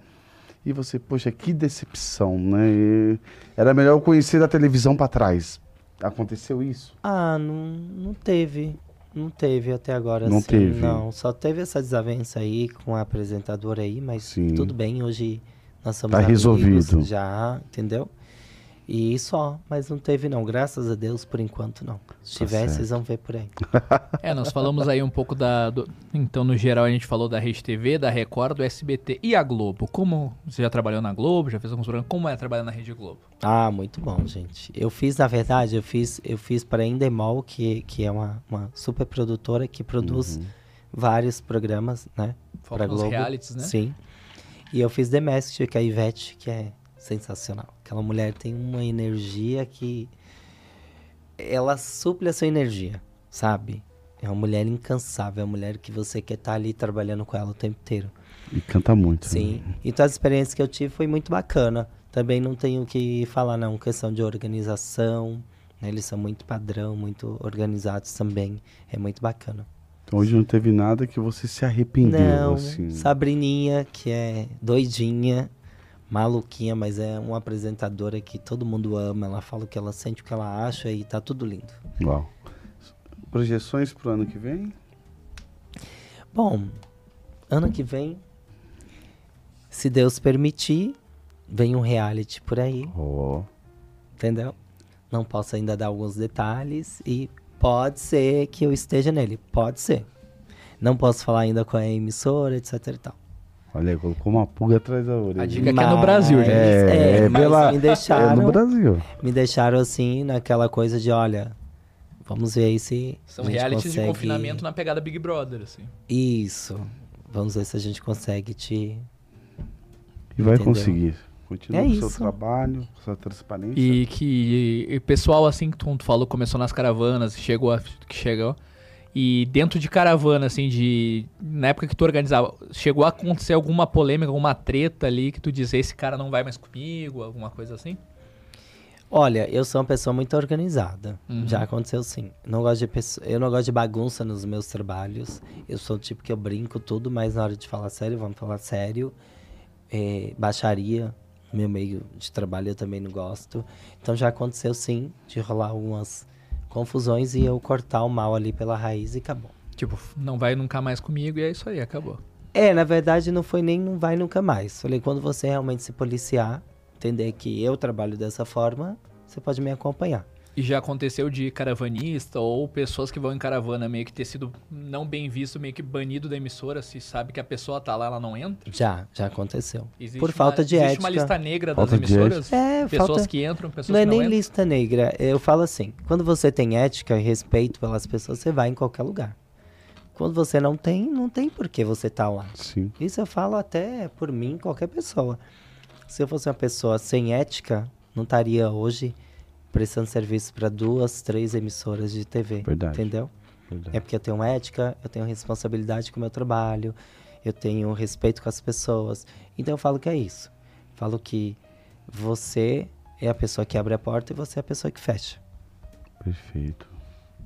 e você, poxa, que decepção, né? E era melhor eu conhecer da televisão para trás. Aconteceu isso? Ah, não, não teve. Não teve até agora. Não assim, teve. Não, só teve essa desavença aí com a apresentadora aí, mas Sim. tudo bem. Hoje nós somos Tá amigos resolvido. já, entendeu? E só, mas não teve não. Graças a Deus, por enquanto não. Se Tá tiver, certo. vocês vão ver por aí. É, nós falamos aí um pouco da. do- então, no geral, a gente falou da Rede TV, da Record, do SBT e a Globo. Como você já trabalhou na Globo, já fez alguns programas, como é trabalhar na Rede Globo? Ah, muito bom, gente. Eu fiz, na verdade, eu fiz, eu fiz para a Endemol, que, que é uma, uma super produtora que produz vários programas, né? Os Globo. realities, né? Sim. E eu fiz The Masked, que é a Ivete, que é sensacional. Aquela mulher tem uma energia que ela suple a sua energia, sabe? É uma mulher incansável, é uma mulher que você quer estar ali trabalhando com ela o tempo inteiro. E canta muito. Sim. né? Então as experiências que eu tive foi muito bacana. Também não tenho o que falar não, questão de organização, né? Eles são muito padrão, muito organizados também. É muito bacana. Então, hoje não teve nada que você se arrependeu, Não, assim. Sabrininha, que é doidinha, maluquinha, mas é uma apresentadora que todo mundo ama. Ela fala o que ela sente, o que ela acha e tá tudo lindo. Uau. Projeções pro ano que vem? Bom, ano que vem, se Deus permitir, vem um reality por aí, Ó. entendeu? Não posso ainda dar alguns detalhes e pode ser que eu esteja nele, pode ser. Não posso falar ainda com a emissora, etc e tal. Olha, aí, colocou uma pulga atrás da orelha. A dica é que é no Brasil, gente. É, É, mas pela- me É deixaram, no Brasil. me deixaram assim naquela coisa de, olha, vamos ver aí se São a gente realities consegue... de confinamento na pegada Big Brother, assim. Isso. Vamos ver se a gente consegue te E vai Entendeu? conseguir. Continua É com o seu trabalho, com sua transparência. E que e pessoal, assim, que tu falou, começou nas caravanas, chegou a, que chegou. E dentro de caravana, assim, de. Na época que tu organizava, chegou a acontecer alguma polêmica, alguma treta ali que tu dizia, esse cara não vai mais comigo, alguma coisa assim? Olha, eu sou uma pessoa muito organizada. Uhum. Já aconteceu sim. Não gosto de pesso- eu não gosto de bagunça nos meus trabalhos. Eu sou o tipo que eu brinco tudo, mas na hora de falar sério, vamos falar sério. É, baixaria, meu meio de trabalho eu também não gosto. Então já aconteceu sim de rolar algumas confusões e eu cortar o mal ali pela raiz e acabou. Tipo, não vai nunca mais comigo e é isso aí, acabou. É, na verdade não foi nem não vai nunca mais. Falei, quando você realmente se policiar, entender que eu trabalho dessa forma, você pode me acompanhar. E já aconteceu de caravanista ou pessoas que vão em caravana meio que ter sido não bem visto, meio que banido da emissora, se sabe que a pessoa tá lá, ela não entra? Já, já aconteceu. Existe Por uma- falta de existe ética. uma lista negra das Falta de emissoras? É, pessoas falta... que entram, pessoas Não é que não nem entram? lista negra. Eu falo assim, quando você tem ética e respeito pelas pessoas, você vai em qualquer lugar. Quando você não tem, não tem por que você tá lá. Sim. Isso eu falo até por mim, qualquer pessoa. Se eu fosse uma pessoa sem ética, não estaria hoje prestando serviço para duas, três emissoras de TV. Verdade. Entendeu? Verdade. É porque eu tenho ética, eu tenho responsabilidade com o meu trabalho, eu tenho respeito com as pessoas. Então eu falo que é isso. Falo que você é a pessoa que abre a porta e você é a pessoa que fecha. Perfeito.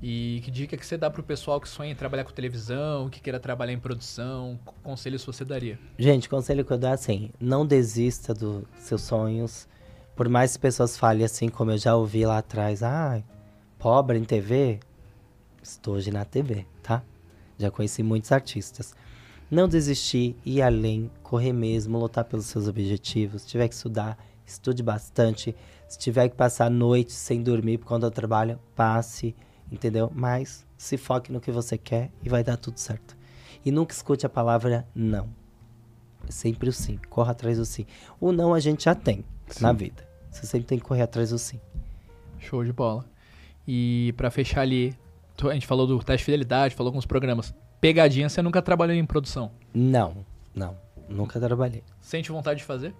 E que dica que você dá pro pessoal que sonha em trabalhar com televisão, que queira trabalhar em produção? Que Conselhos você daria? Gente, o conselho que eu dou é assim: não desista dos seus sonhos. Por mais que pessoas falem assim, como eu já ouvi lá atrás, ah, pobre em TV, estou hoje na TV, tá? Já conheci muitos artistas. Não desistir, ir além, correr mesmo, lutar pelos seus objetivos. Se tiver que estudar, estude bastante. Se tiver que passar a noite sem dormir por conta do trabalho, passe, entendeu? Mas se foque no que você quer e vai dar tudo certo. E nunca escute a palavra não. É sempre o sim. Corra atrás do sim. O não a gente já tem na vida. Você sempre tem que correr atrás do sim. Show de bola. E pra fechar ali, a gente falou do teste de fidelidade, falou alguns programas. Pegadinha, você nunca trabalhou em produção. Não, não. Nunca trabalhei. Sente vontade de fazer?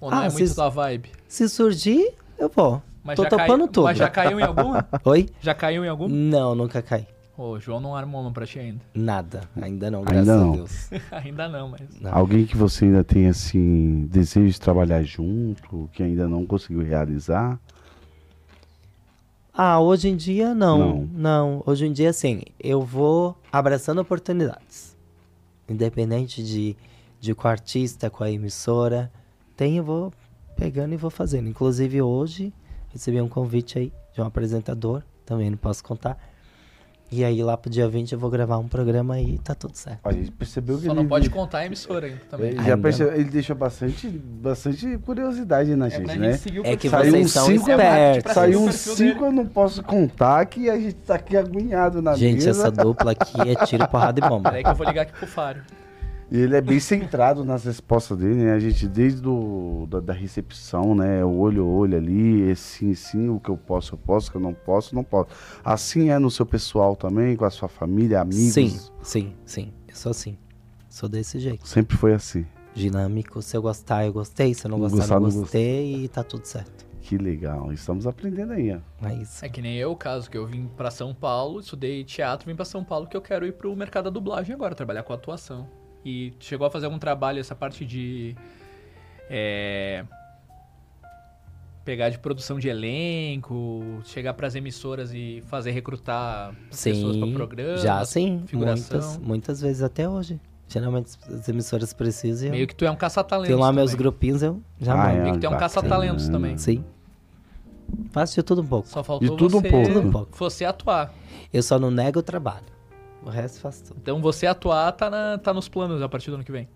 Ou não Ah, é muito se- tua vibe? Se surgir, eu vou. Mas Tô já topando caiu, tudo. Mas já caiu em alguma? Oi? Já caiu em alguma? Não, nunca caí. Ô, o João não armou uma pra ti ainda. Nada. Ainda não, Ainda graças não. a Deus. ainda não, mas. Não. Alguém que você ainda tem, assim, desejo de trabalhar junto, que ainda não conseguiu realizar? Ah, hoje em dia não. Não. Não. Hoje em dia, assim, eu vou abraçando oportunidades. Independente de, de com o artista, com a emissora. Tem, eu vou pegando e vou fazendo. Inclusive hoje recebi um convite aí de um apresentador, também não posso contar. E aí lá pro dia 20 eu vou gravar um programa aí e tá tudo certo. A gente percebeu que Só ele... não pode contar a emissora ainda também. Ele, Ainda já percebeu, ele deixou bastante, bastante curiosidade na É gente, gente né? o É que Saiu vocês uns são cinco- espertos. Saiu uns perfil cinco, dele. eu não posso contar, que a gente tá aqui agoniado na Gente, mesa. essa dupla aqui é tiro, porrada e bomba. Peraí que eu vou ligar aqui pro Fário. E ele é bem centrado nas respostas dele, né? A gente, desde do, da, da recepção, né? O olho olho ali, sim, sim, o que eu posso, eu posso, o que eu não posso, não posso. Assim é no seu pessoal também, com a sua família, amigos. Sim, sim, sim. Eu sou assim. Sou desse jeito. Sempre foi assim. dinâmico. Se eu gostar, eu gostei. Se eu não gostar, Gostar, não não gostei. E tá tudo certo. Que legal. Estamos aprendendo aí, ó. É isso. É que nem eu, o caso que eu vim pra São Paulo, estudei teatro, vim pra São Paulo que eu quero ir pro mercado da dublagem agora, trabalhar com atuação. E chegou a fazer algum trabalho essa parte de é, pegar de produção de elenco, chegar pras emissoras e fazer recrutar pessoas pra Sim, programa. já sim. figuração. Muitas, muitas vezes até hoje. Geralmente as emissoras precisam. Meio que tu é um caça-talentos. Tem lá meus também. grupinhos, eu já Ah, mando. é. Meio que tu é um caça-talentos também. Sim. Faço de tudo um pouco. Só faltou De tudo um você, pouco. Tudo um pouco. você atuar. Eu só não nego o trabalho. O resto faço tudo. Então você atuar tá, na- tá nos planos a partir do ano que vem.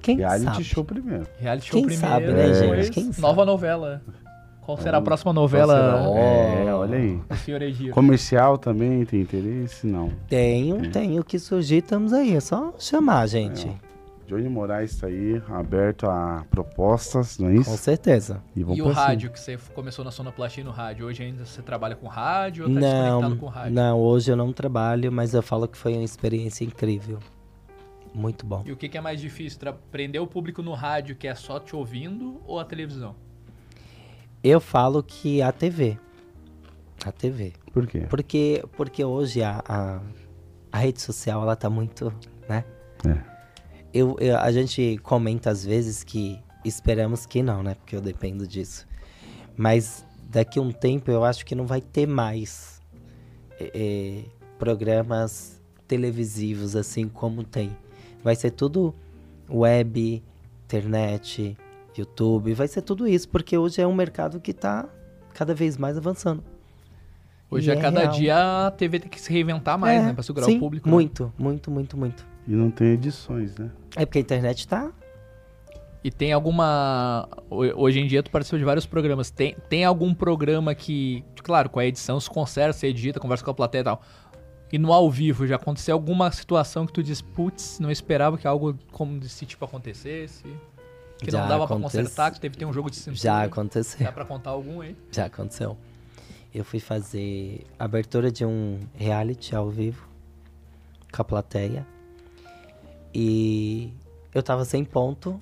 Quem Reality sabe? show primeiro. Reality show Quem primeiro, sabe, né, gente? Quem nova sabe? novela. Qual será a Hum, próxima novela será? É, olha aí. do senhor? Comercial também tem interesse? Não. Tenho, tenho que surgir, estamos aí. É só chamar, gente. Johnny Moraes tá aí, aberto a propostas, não é Com isso? certeza. E vamos o cima. rádio, que você começou na sonoplastia e no rádio, hoje ainda você trabalha com rádio ou tá desconectado Não, com rádio? não, hoje eu não trabalho, mas eu falo que foi uma experiência incrível. Muito bom. E o que, que é mais difícil? Prender o público no rádio que é só te ouvindo ou a televisão? Eu falo que a TV. A TV. Por quê? Porque, porque hoje a, a, a rede social, ela tá muito, né? É. Eu, eu- a gente comenta às vezes que esperamos que não, né? Porque eu dependo disso. Mas daqui a um tempo eu acho que não vai ter mais é, é, programas televisivos assim como tem. Vai ser tudo web, internet, YouTube, vai ser tudo isso, porque hoje é um mercado que tá cada vez mais avançando. Hoje E a é cada real. dia a TV tem que se reinventar mais, É, né? Pra segurar sim, o público. né? Muito, muito, muito, muito. E não tem edições, né? É porque a internet tá. E tem alguma. ho- Hoje em dia tu participa de vários programas. Tem, tem algum programa que. Claro, com a edição se conserta, você edita, conversa com a plateia e tal. E no ao vivo já aconteceu alguma situação que tu diz, putz, não esperava que algo como desse tipo acontecesse? Que Já não dava pra aconte- consertar, que teve que ter um jogo de cintura. Já aconteceu. Dá pra contar algum aí? Já aconteceu. Eu fui fazer abertura de um reality ao vivo com a plateia. E eu tava sem ponto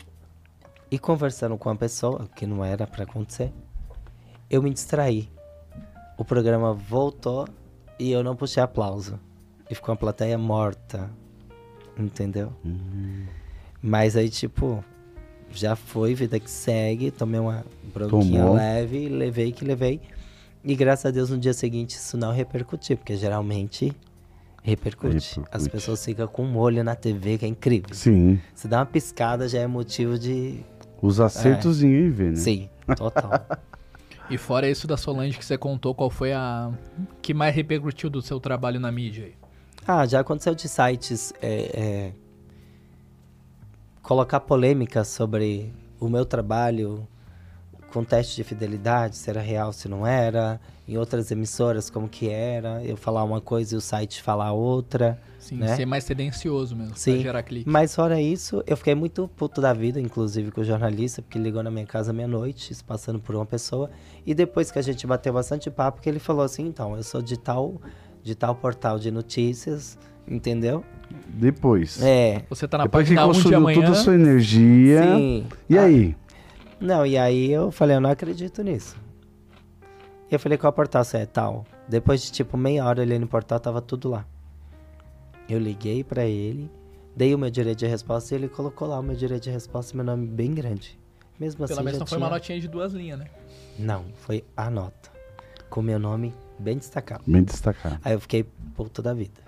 e conversando com a pessoa, que não era pra acontecer. Eu me distraí. O programa voltou e eu não puxei aplauso. E ficou a plateia morta. Entendeu? Mas aí, tipo, já foi, vida que segue. Tomei uma bronquinha Tomou. leve, levei que levei. E graças a Deus no dia seguinte isso não repercutiu, porque geralmente repercute. Repercute. As pessoas ficam com um olho na TV, que é incrível. Sim. Se dá uma piscada já é motivo de. Os acertos ninguém vê, né? Sim, total. E fora isso da Solange que você contou, qual foi a. que mais repercutiu do seu trabalho na mídia aí? ah, já aconteceu de sites é, é, colocar polêmica sobre o meu trabalho com teste de fidelidade, se era real, se não era. Em outras emissoras, como que era. Eu falar uma coisa e o site falar outra. Sim, né? ser mais tendencioso mesmo, Sim. pra gerar clique. Mas fora isso, eu fiquei muito puto da vida, inclusive com o jornalista, porque ele ligou na minha casa meia-noite, se passando por uma pessoa. E depois que a gente bateu bastante papo, que ele falou assim, então, eu sou de tal, de tal portal de notícias, entendeu? Depois. É. Você tá na Depois que página 1 de consumiu amanhã. toda a sua energia. Sim. E Ah, aí? Não, e aí eu falei, eu não acredito nisso. E eu falei, qual portal você é? Tal. Depois de tipo meia hora ele no portal, tava tudo lá. Eu liguei pra ele, dei o meu direito de resposta e ele colocou lá o meu direito de resposta e meu nome bem grande. Mesmo assim, Pelo menos não foi tinha... uma notinha de duas linhas, né? Não, foi a nota. Com meu nome bem destacado. Bem destacado. Aí eu fiquei puto da vida.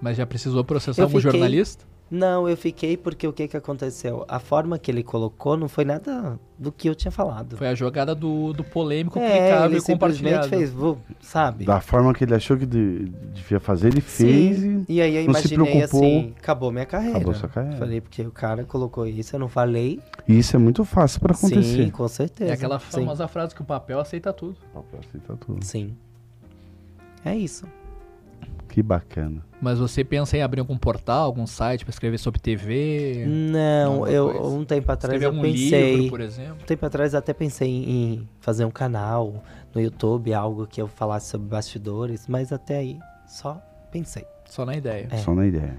Mas já precisou processar Eu algum fiquei- jornalista? Não, eu fiquei porque o que que aconteceu? A forma que ele colocou não foi nada do que eu tinha falado. Foi a jogada do, do polêmico, é, clicável ele e compartilhado. fez, sabe? Da forma que ele achou que de- devia fazer, ele fez Sim. e E aí eu não se imaginei preocupou. assim, acabou minha carreira. Acabou sua carreira. Falei, porque o cara colocou isso, eu não falei. e isso é muito fácil pra acontecer. Sim, com certeza. É aquela Sim. famosa frase que o papel aceita tudo. Papel aceita tudo. Sim. É isso. Que bacana. Mas você pensa em abrir algum portal, algum site pra escrever sobre TV? Não, eu coisa. um tempo atrás escrever eu pensei. livro, por exemplo? Um tempo atrás eu até pensei em fazer um canal no YouTube, algo que eu falasse sobre bastidores, mas até aí só pensei. Só na ideia. É. Só na ideia.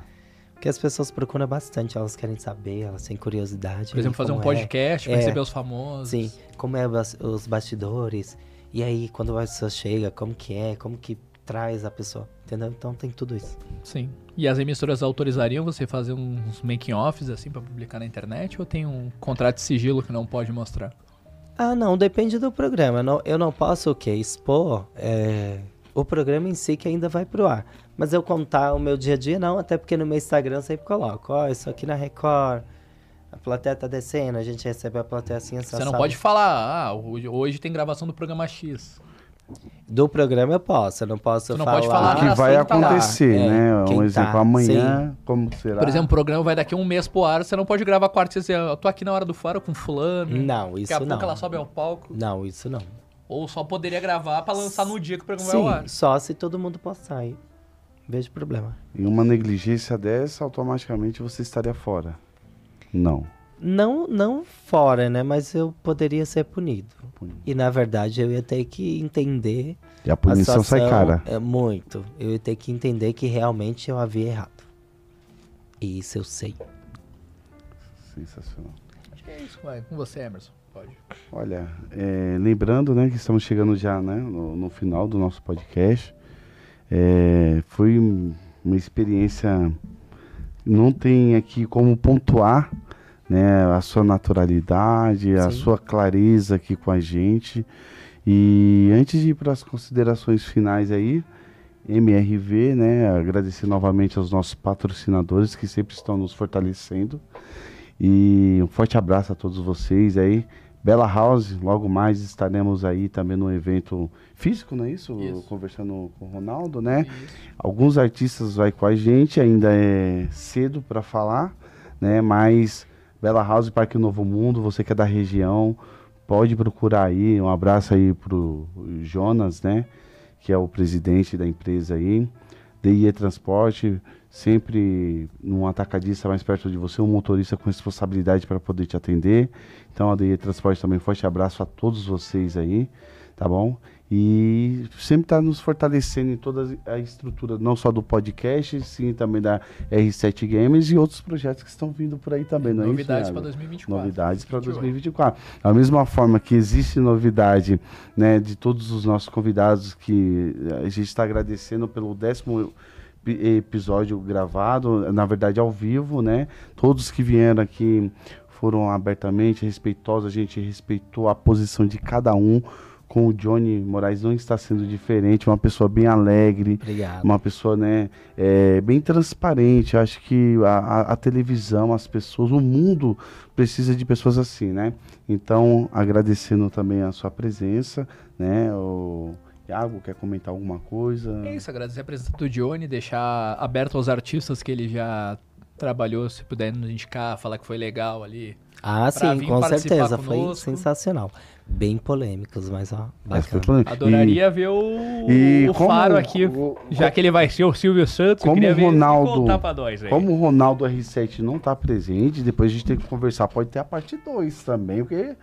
Porque as pessoas procuram bastante, elas querem saber, elas têm curiosidade. Por exemplo, fazer um é. podcast pra É. receber os famosos. Sim, como é os bastidores. E aí, quando a pessoa chega, como que é, como que traz a pessoa, entendeu? Então tem tudo isso. Sim. E as emissoras autorizariam você fazer uns making-offs assim pra publicar na internet? Ou tem um contrato de sigilo que não pode mostrar? Ah, não, depende do programa. Não- eu não posso o quê? Expor é, o programa em si que ainda vai pro ar. Mas eu contar o meu dia a dia, não, até porque no meu Instagram eu sempre coloco, ó, isso aqui na Record, a plateia tá descendo, a gente recebe a plateia assim, essa Você não pode falar, ah, hoje, hoje tem gravação do programa X. Do programa eu posso, eu não posso não falar... pode falar o que vai sim, tá acontecer, É, né? Um quem exemplo, tá, amanhã, como será? Por exemplo, o programa vai daqui a um mês pro ar, você não pode gravar quarta e dizer, eu tô aqui na hora do faro com fulano. Não, Daqui isso a pouco não. ela sobe ao palco. Não, isso não. Ou só poderia gravar pra lançar no dia que o programa vai ao ar. Sim, só se todo mundo postar aí. Vejo problema. Em uma negligência dessa, automaticamente você estaria fora. Não. Não, não fora, né? Mas eu poderia ser punido. E na verdade eu ia ter que entender. E a punição a sai cara. É muito. Eu ia ter que entender que realmente eu havia errado. E isso eu sei. Sensacional. Acho que é isso, vai. Com você, Emerson. Pode. Olha, é, lembrando, né, que estamos chegando já, né, no, no final do nosso podcast. É, foi um- uma experiência, não tem aqui como pontuar, né, a sua naturalidade, a Sim. sua clareza aqui com a gente. E antes de ir para as considerações finais aí, MRV, né, agradecer novamente aos nossos patrocinadores que sempre estão nos fortalecendo. E um forte abraço a todos vocês aí. Bela House, logo mais estaremos aí também no evento físico, não é isso? Isso. Conversando com o Ronaldo, né? Isso. Alguns artistas vai com a gente, ainda é cedo para falar, né? Mas Bela House, Parque Novo Mundo, você que é da região, pode procurar aí. Um abraço aí pro Jonas, né? Que é o presidente da empresa aí. DIE Transporte, sempre num atacadista mais perto de você, um motorista com responsabilidade para poder te atender. Então a DIE Transporte também, forte abraço a todos vocês aí, tá bom? E sempre está nos fortalecendo em toda a estrutura, não só do podcast, sim também da R7 Games e outros projetos que estão vindo por aí também, não é Novidades isso, para Iago? 2024. Novidades para 28. 2024. Da mesma forma que existe novidade né, de todos os nossos convidados, que a gente está agradecendo pelo décimo epi- episódio gravado, na verdade ao vivo, né? Todos que vieram aqui foram abertamente respeitosos, a gente respeitou a posição de cada um. Com o Johnny Moraes não está sendo diferente, uma pessoa bem alegre, Obrigado. uma pessoa né, é, bem transparente. Eu Acho que a, a- a televisão, as pessoas, o mundo precisa de pessoas assim, né? Então, agradecendo também a sua presença, né? O Iago quer comentar alguma coisa? É isso, agradecer a presença do Johnny, deixar aberto aos artistas que ele já trabalhou, se puder nos indicar, falar que foi legal ali. Ah, sim, com certeza. Foi conosco. sensacional. Bem polêmicos, mas ó, Mas foi bacana. polêmico. Adoraria ver o, e o como- Faro aqui, o- já que ele vai ser o Silvio Santos, Como queria o Ronaldo- nós. Como o Ronaldo R7 não tá presente, depois a gente tem que conversar. Pode ter a parte 2 também, porque.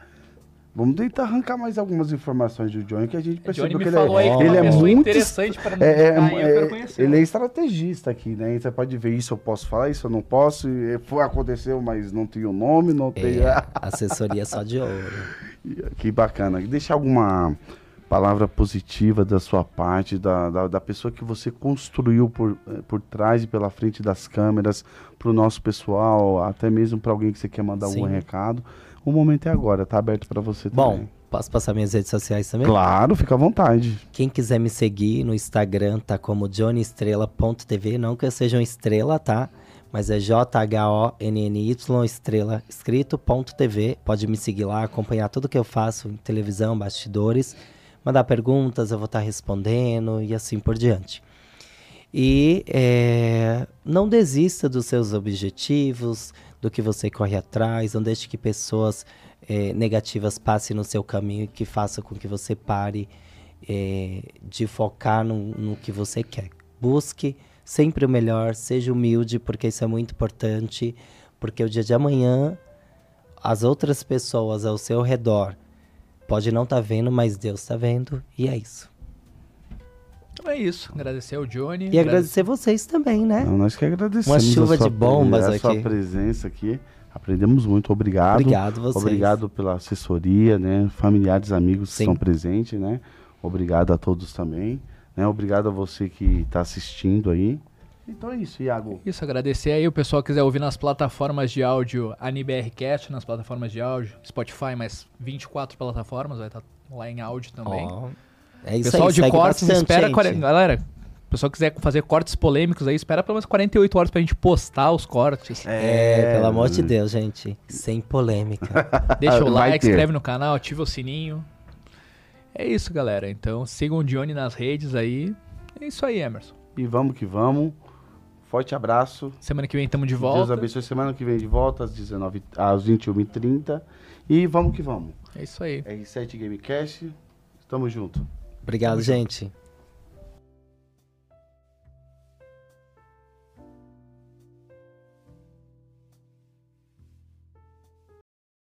Vamos tentar arrancar mais algumas informações do Johnny que a gente O percebeu me que ele falou é, aí que ele é é muito interessante para É, é, indicar, e eu quero é, conhecer. ele é estrategista aqui, né? Você pode ver isso, eu posso falar, isso eu não posso. e Foi, aconteceu, mas não tem o nome, não tem. É, assessoria só de ouro. Que bacana. Deixa alguma palavra positiva da sua parte, da, da, da pessoa que você construiu por, eh, por trás e pela frente das câmeras, para o nosso pessoal, até mesmo para alguém que você quer mandar algum Sim. recado. O momento é agora, tá aberto para você Bom, também. posso passar minhas redes sociais também? Claro, fica à vontade. Quem quiser me seguir no Instagram tá como johnestrela.tv, não que eu seja uma estrela, tá? Mas é J-H-O-N-N-Y estrela escrito ponto TV. Pode me seguir lá, acompanhar tudo que eu faço em televisão, bastidores, mandar perguntas, eu vou estar respondendo e assim por diante. E é, não desista dos seus objetivos, do que você corre atrás, não deixe que pessoas é, negativas passem no seu caminho e que façam com que você pare é, de focar no, no que você quer. Busque sempre o melhor, seja humilde, porque isso é muito importante, porque o dia de amanhã as outras pessoas ao seu redor pode não estar vendo, mas Deus está vendo, e é isso. Então é isso. Agradecer ao Johnny. E agradecer vocês também, né? Não, nós que agradecemos. Uma chuva de bombas pre- a sua aqui. presença aqui. Aprendemos muito, obrigado. Obrigado vocês. Obrigado pela assessoria, né? Familiares, amigos que Sim. estão presentes, né? Obrigado a todos também. Né? Obrigado a você que está assistindo aí. Então é isso, Iago. Isso, agradecer aí o pessoal que quiser ouvir nas plataformas de áudio AniBRCast, nas plataformas de áudio, Spotify, mais 24 plataformas, vai estar lá em áudio também. Ó, é isso pessoal aí, de cortes, bastante, espera. gente. 40 Galera, o pessoal quiser fazer cortes polêmicos aí, espera pelo menos 48 horas pra gente postar os cortes. É, pelo amor de Deus, gente. Sem polêmica. Deixa o Vai like, ter. se inscreve no canal, ativa o sininho. É isso, galera. Então sigam o Johnny nas redes aí. É isso aí, Emerson. E vamos que vamos. Forte abraço. Semana que vem estamos de Deus volta. abençoe. Semana que vem de volta às, 19, às 21h30. E vamos que vamos. É isso aí. R7 Gamecast. Tamo junto. Obrigado, gente.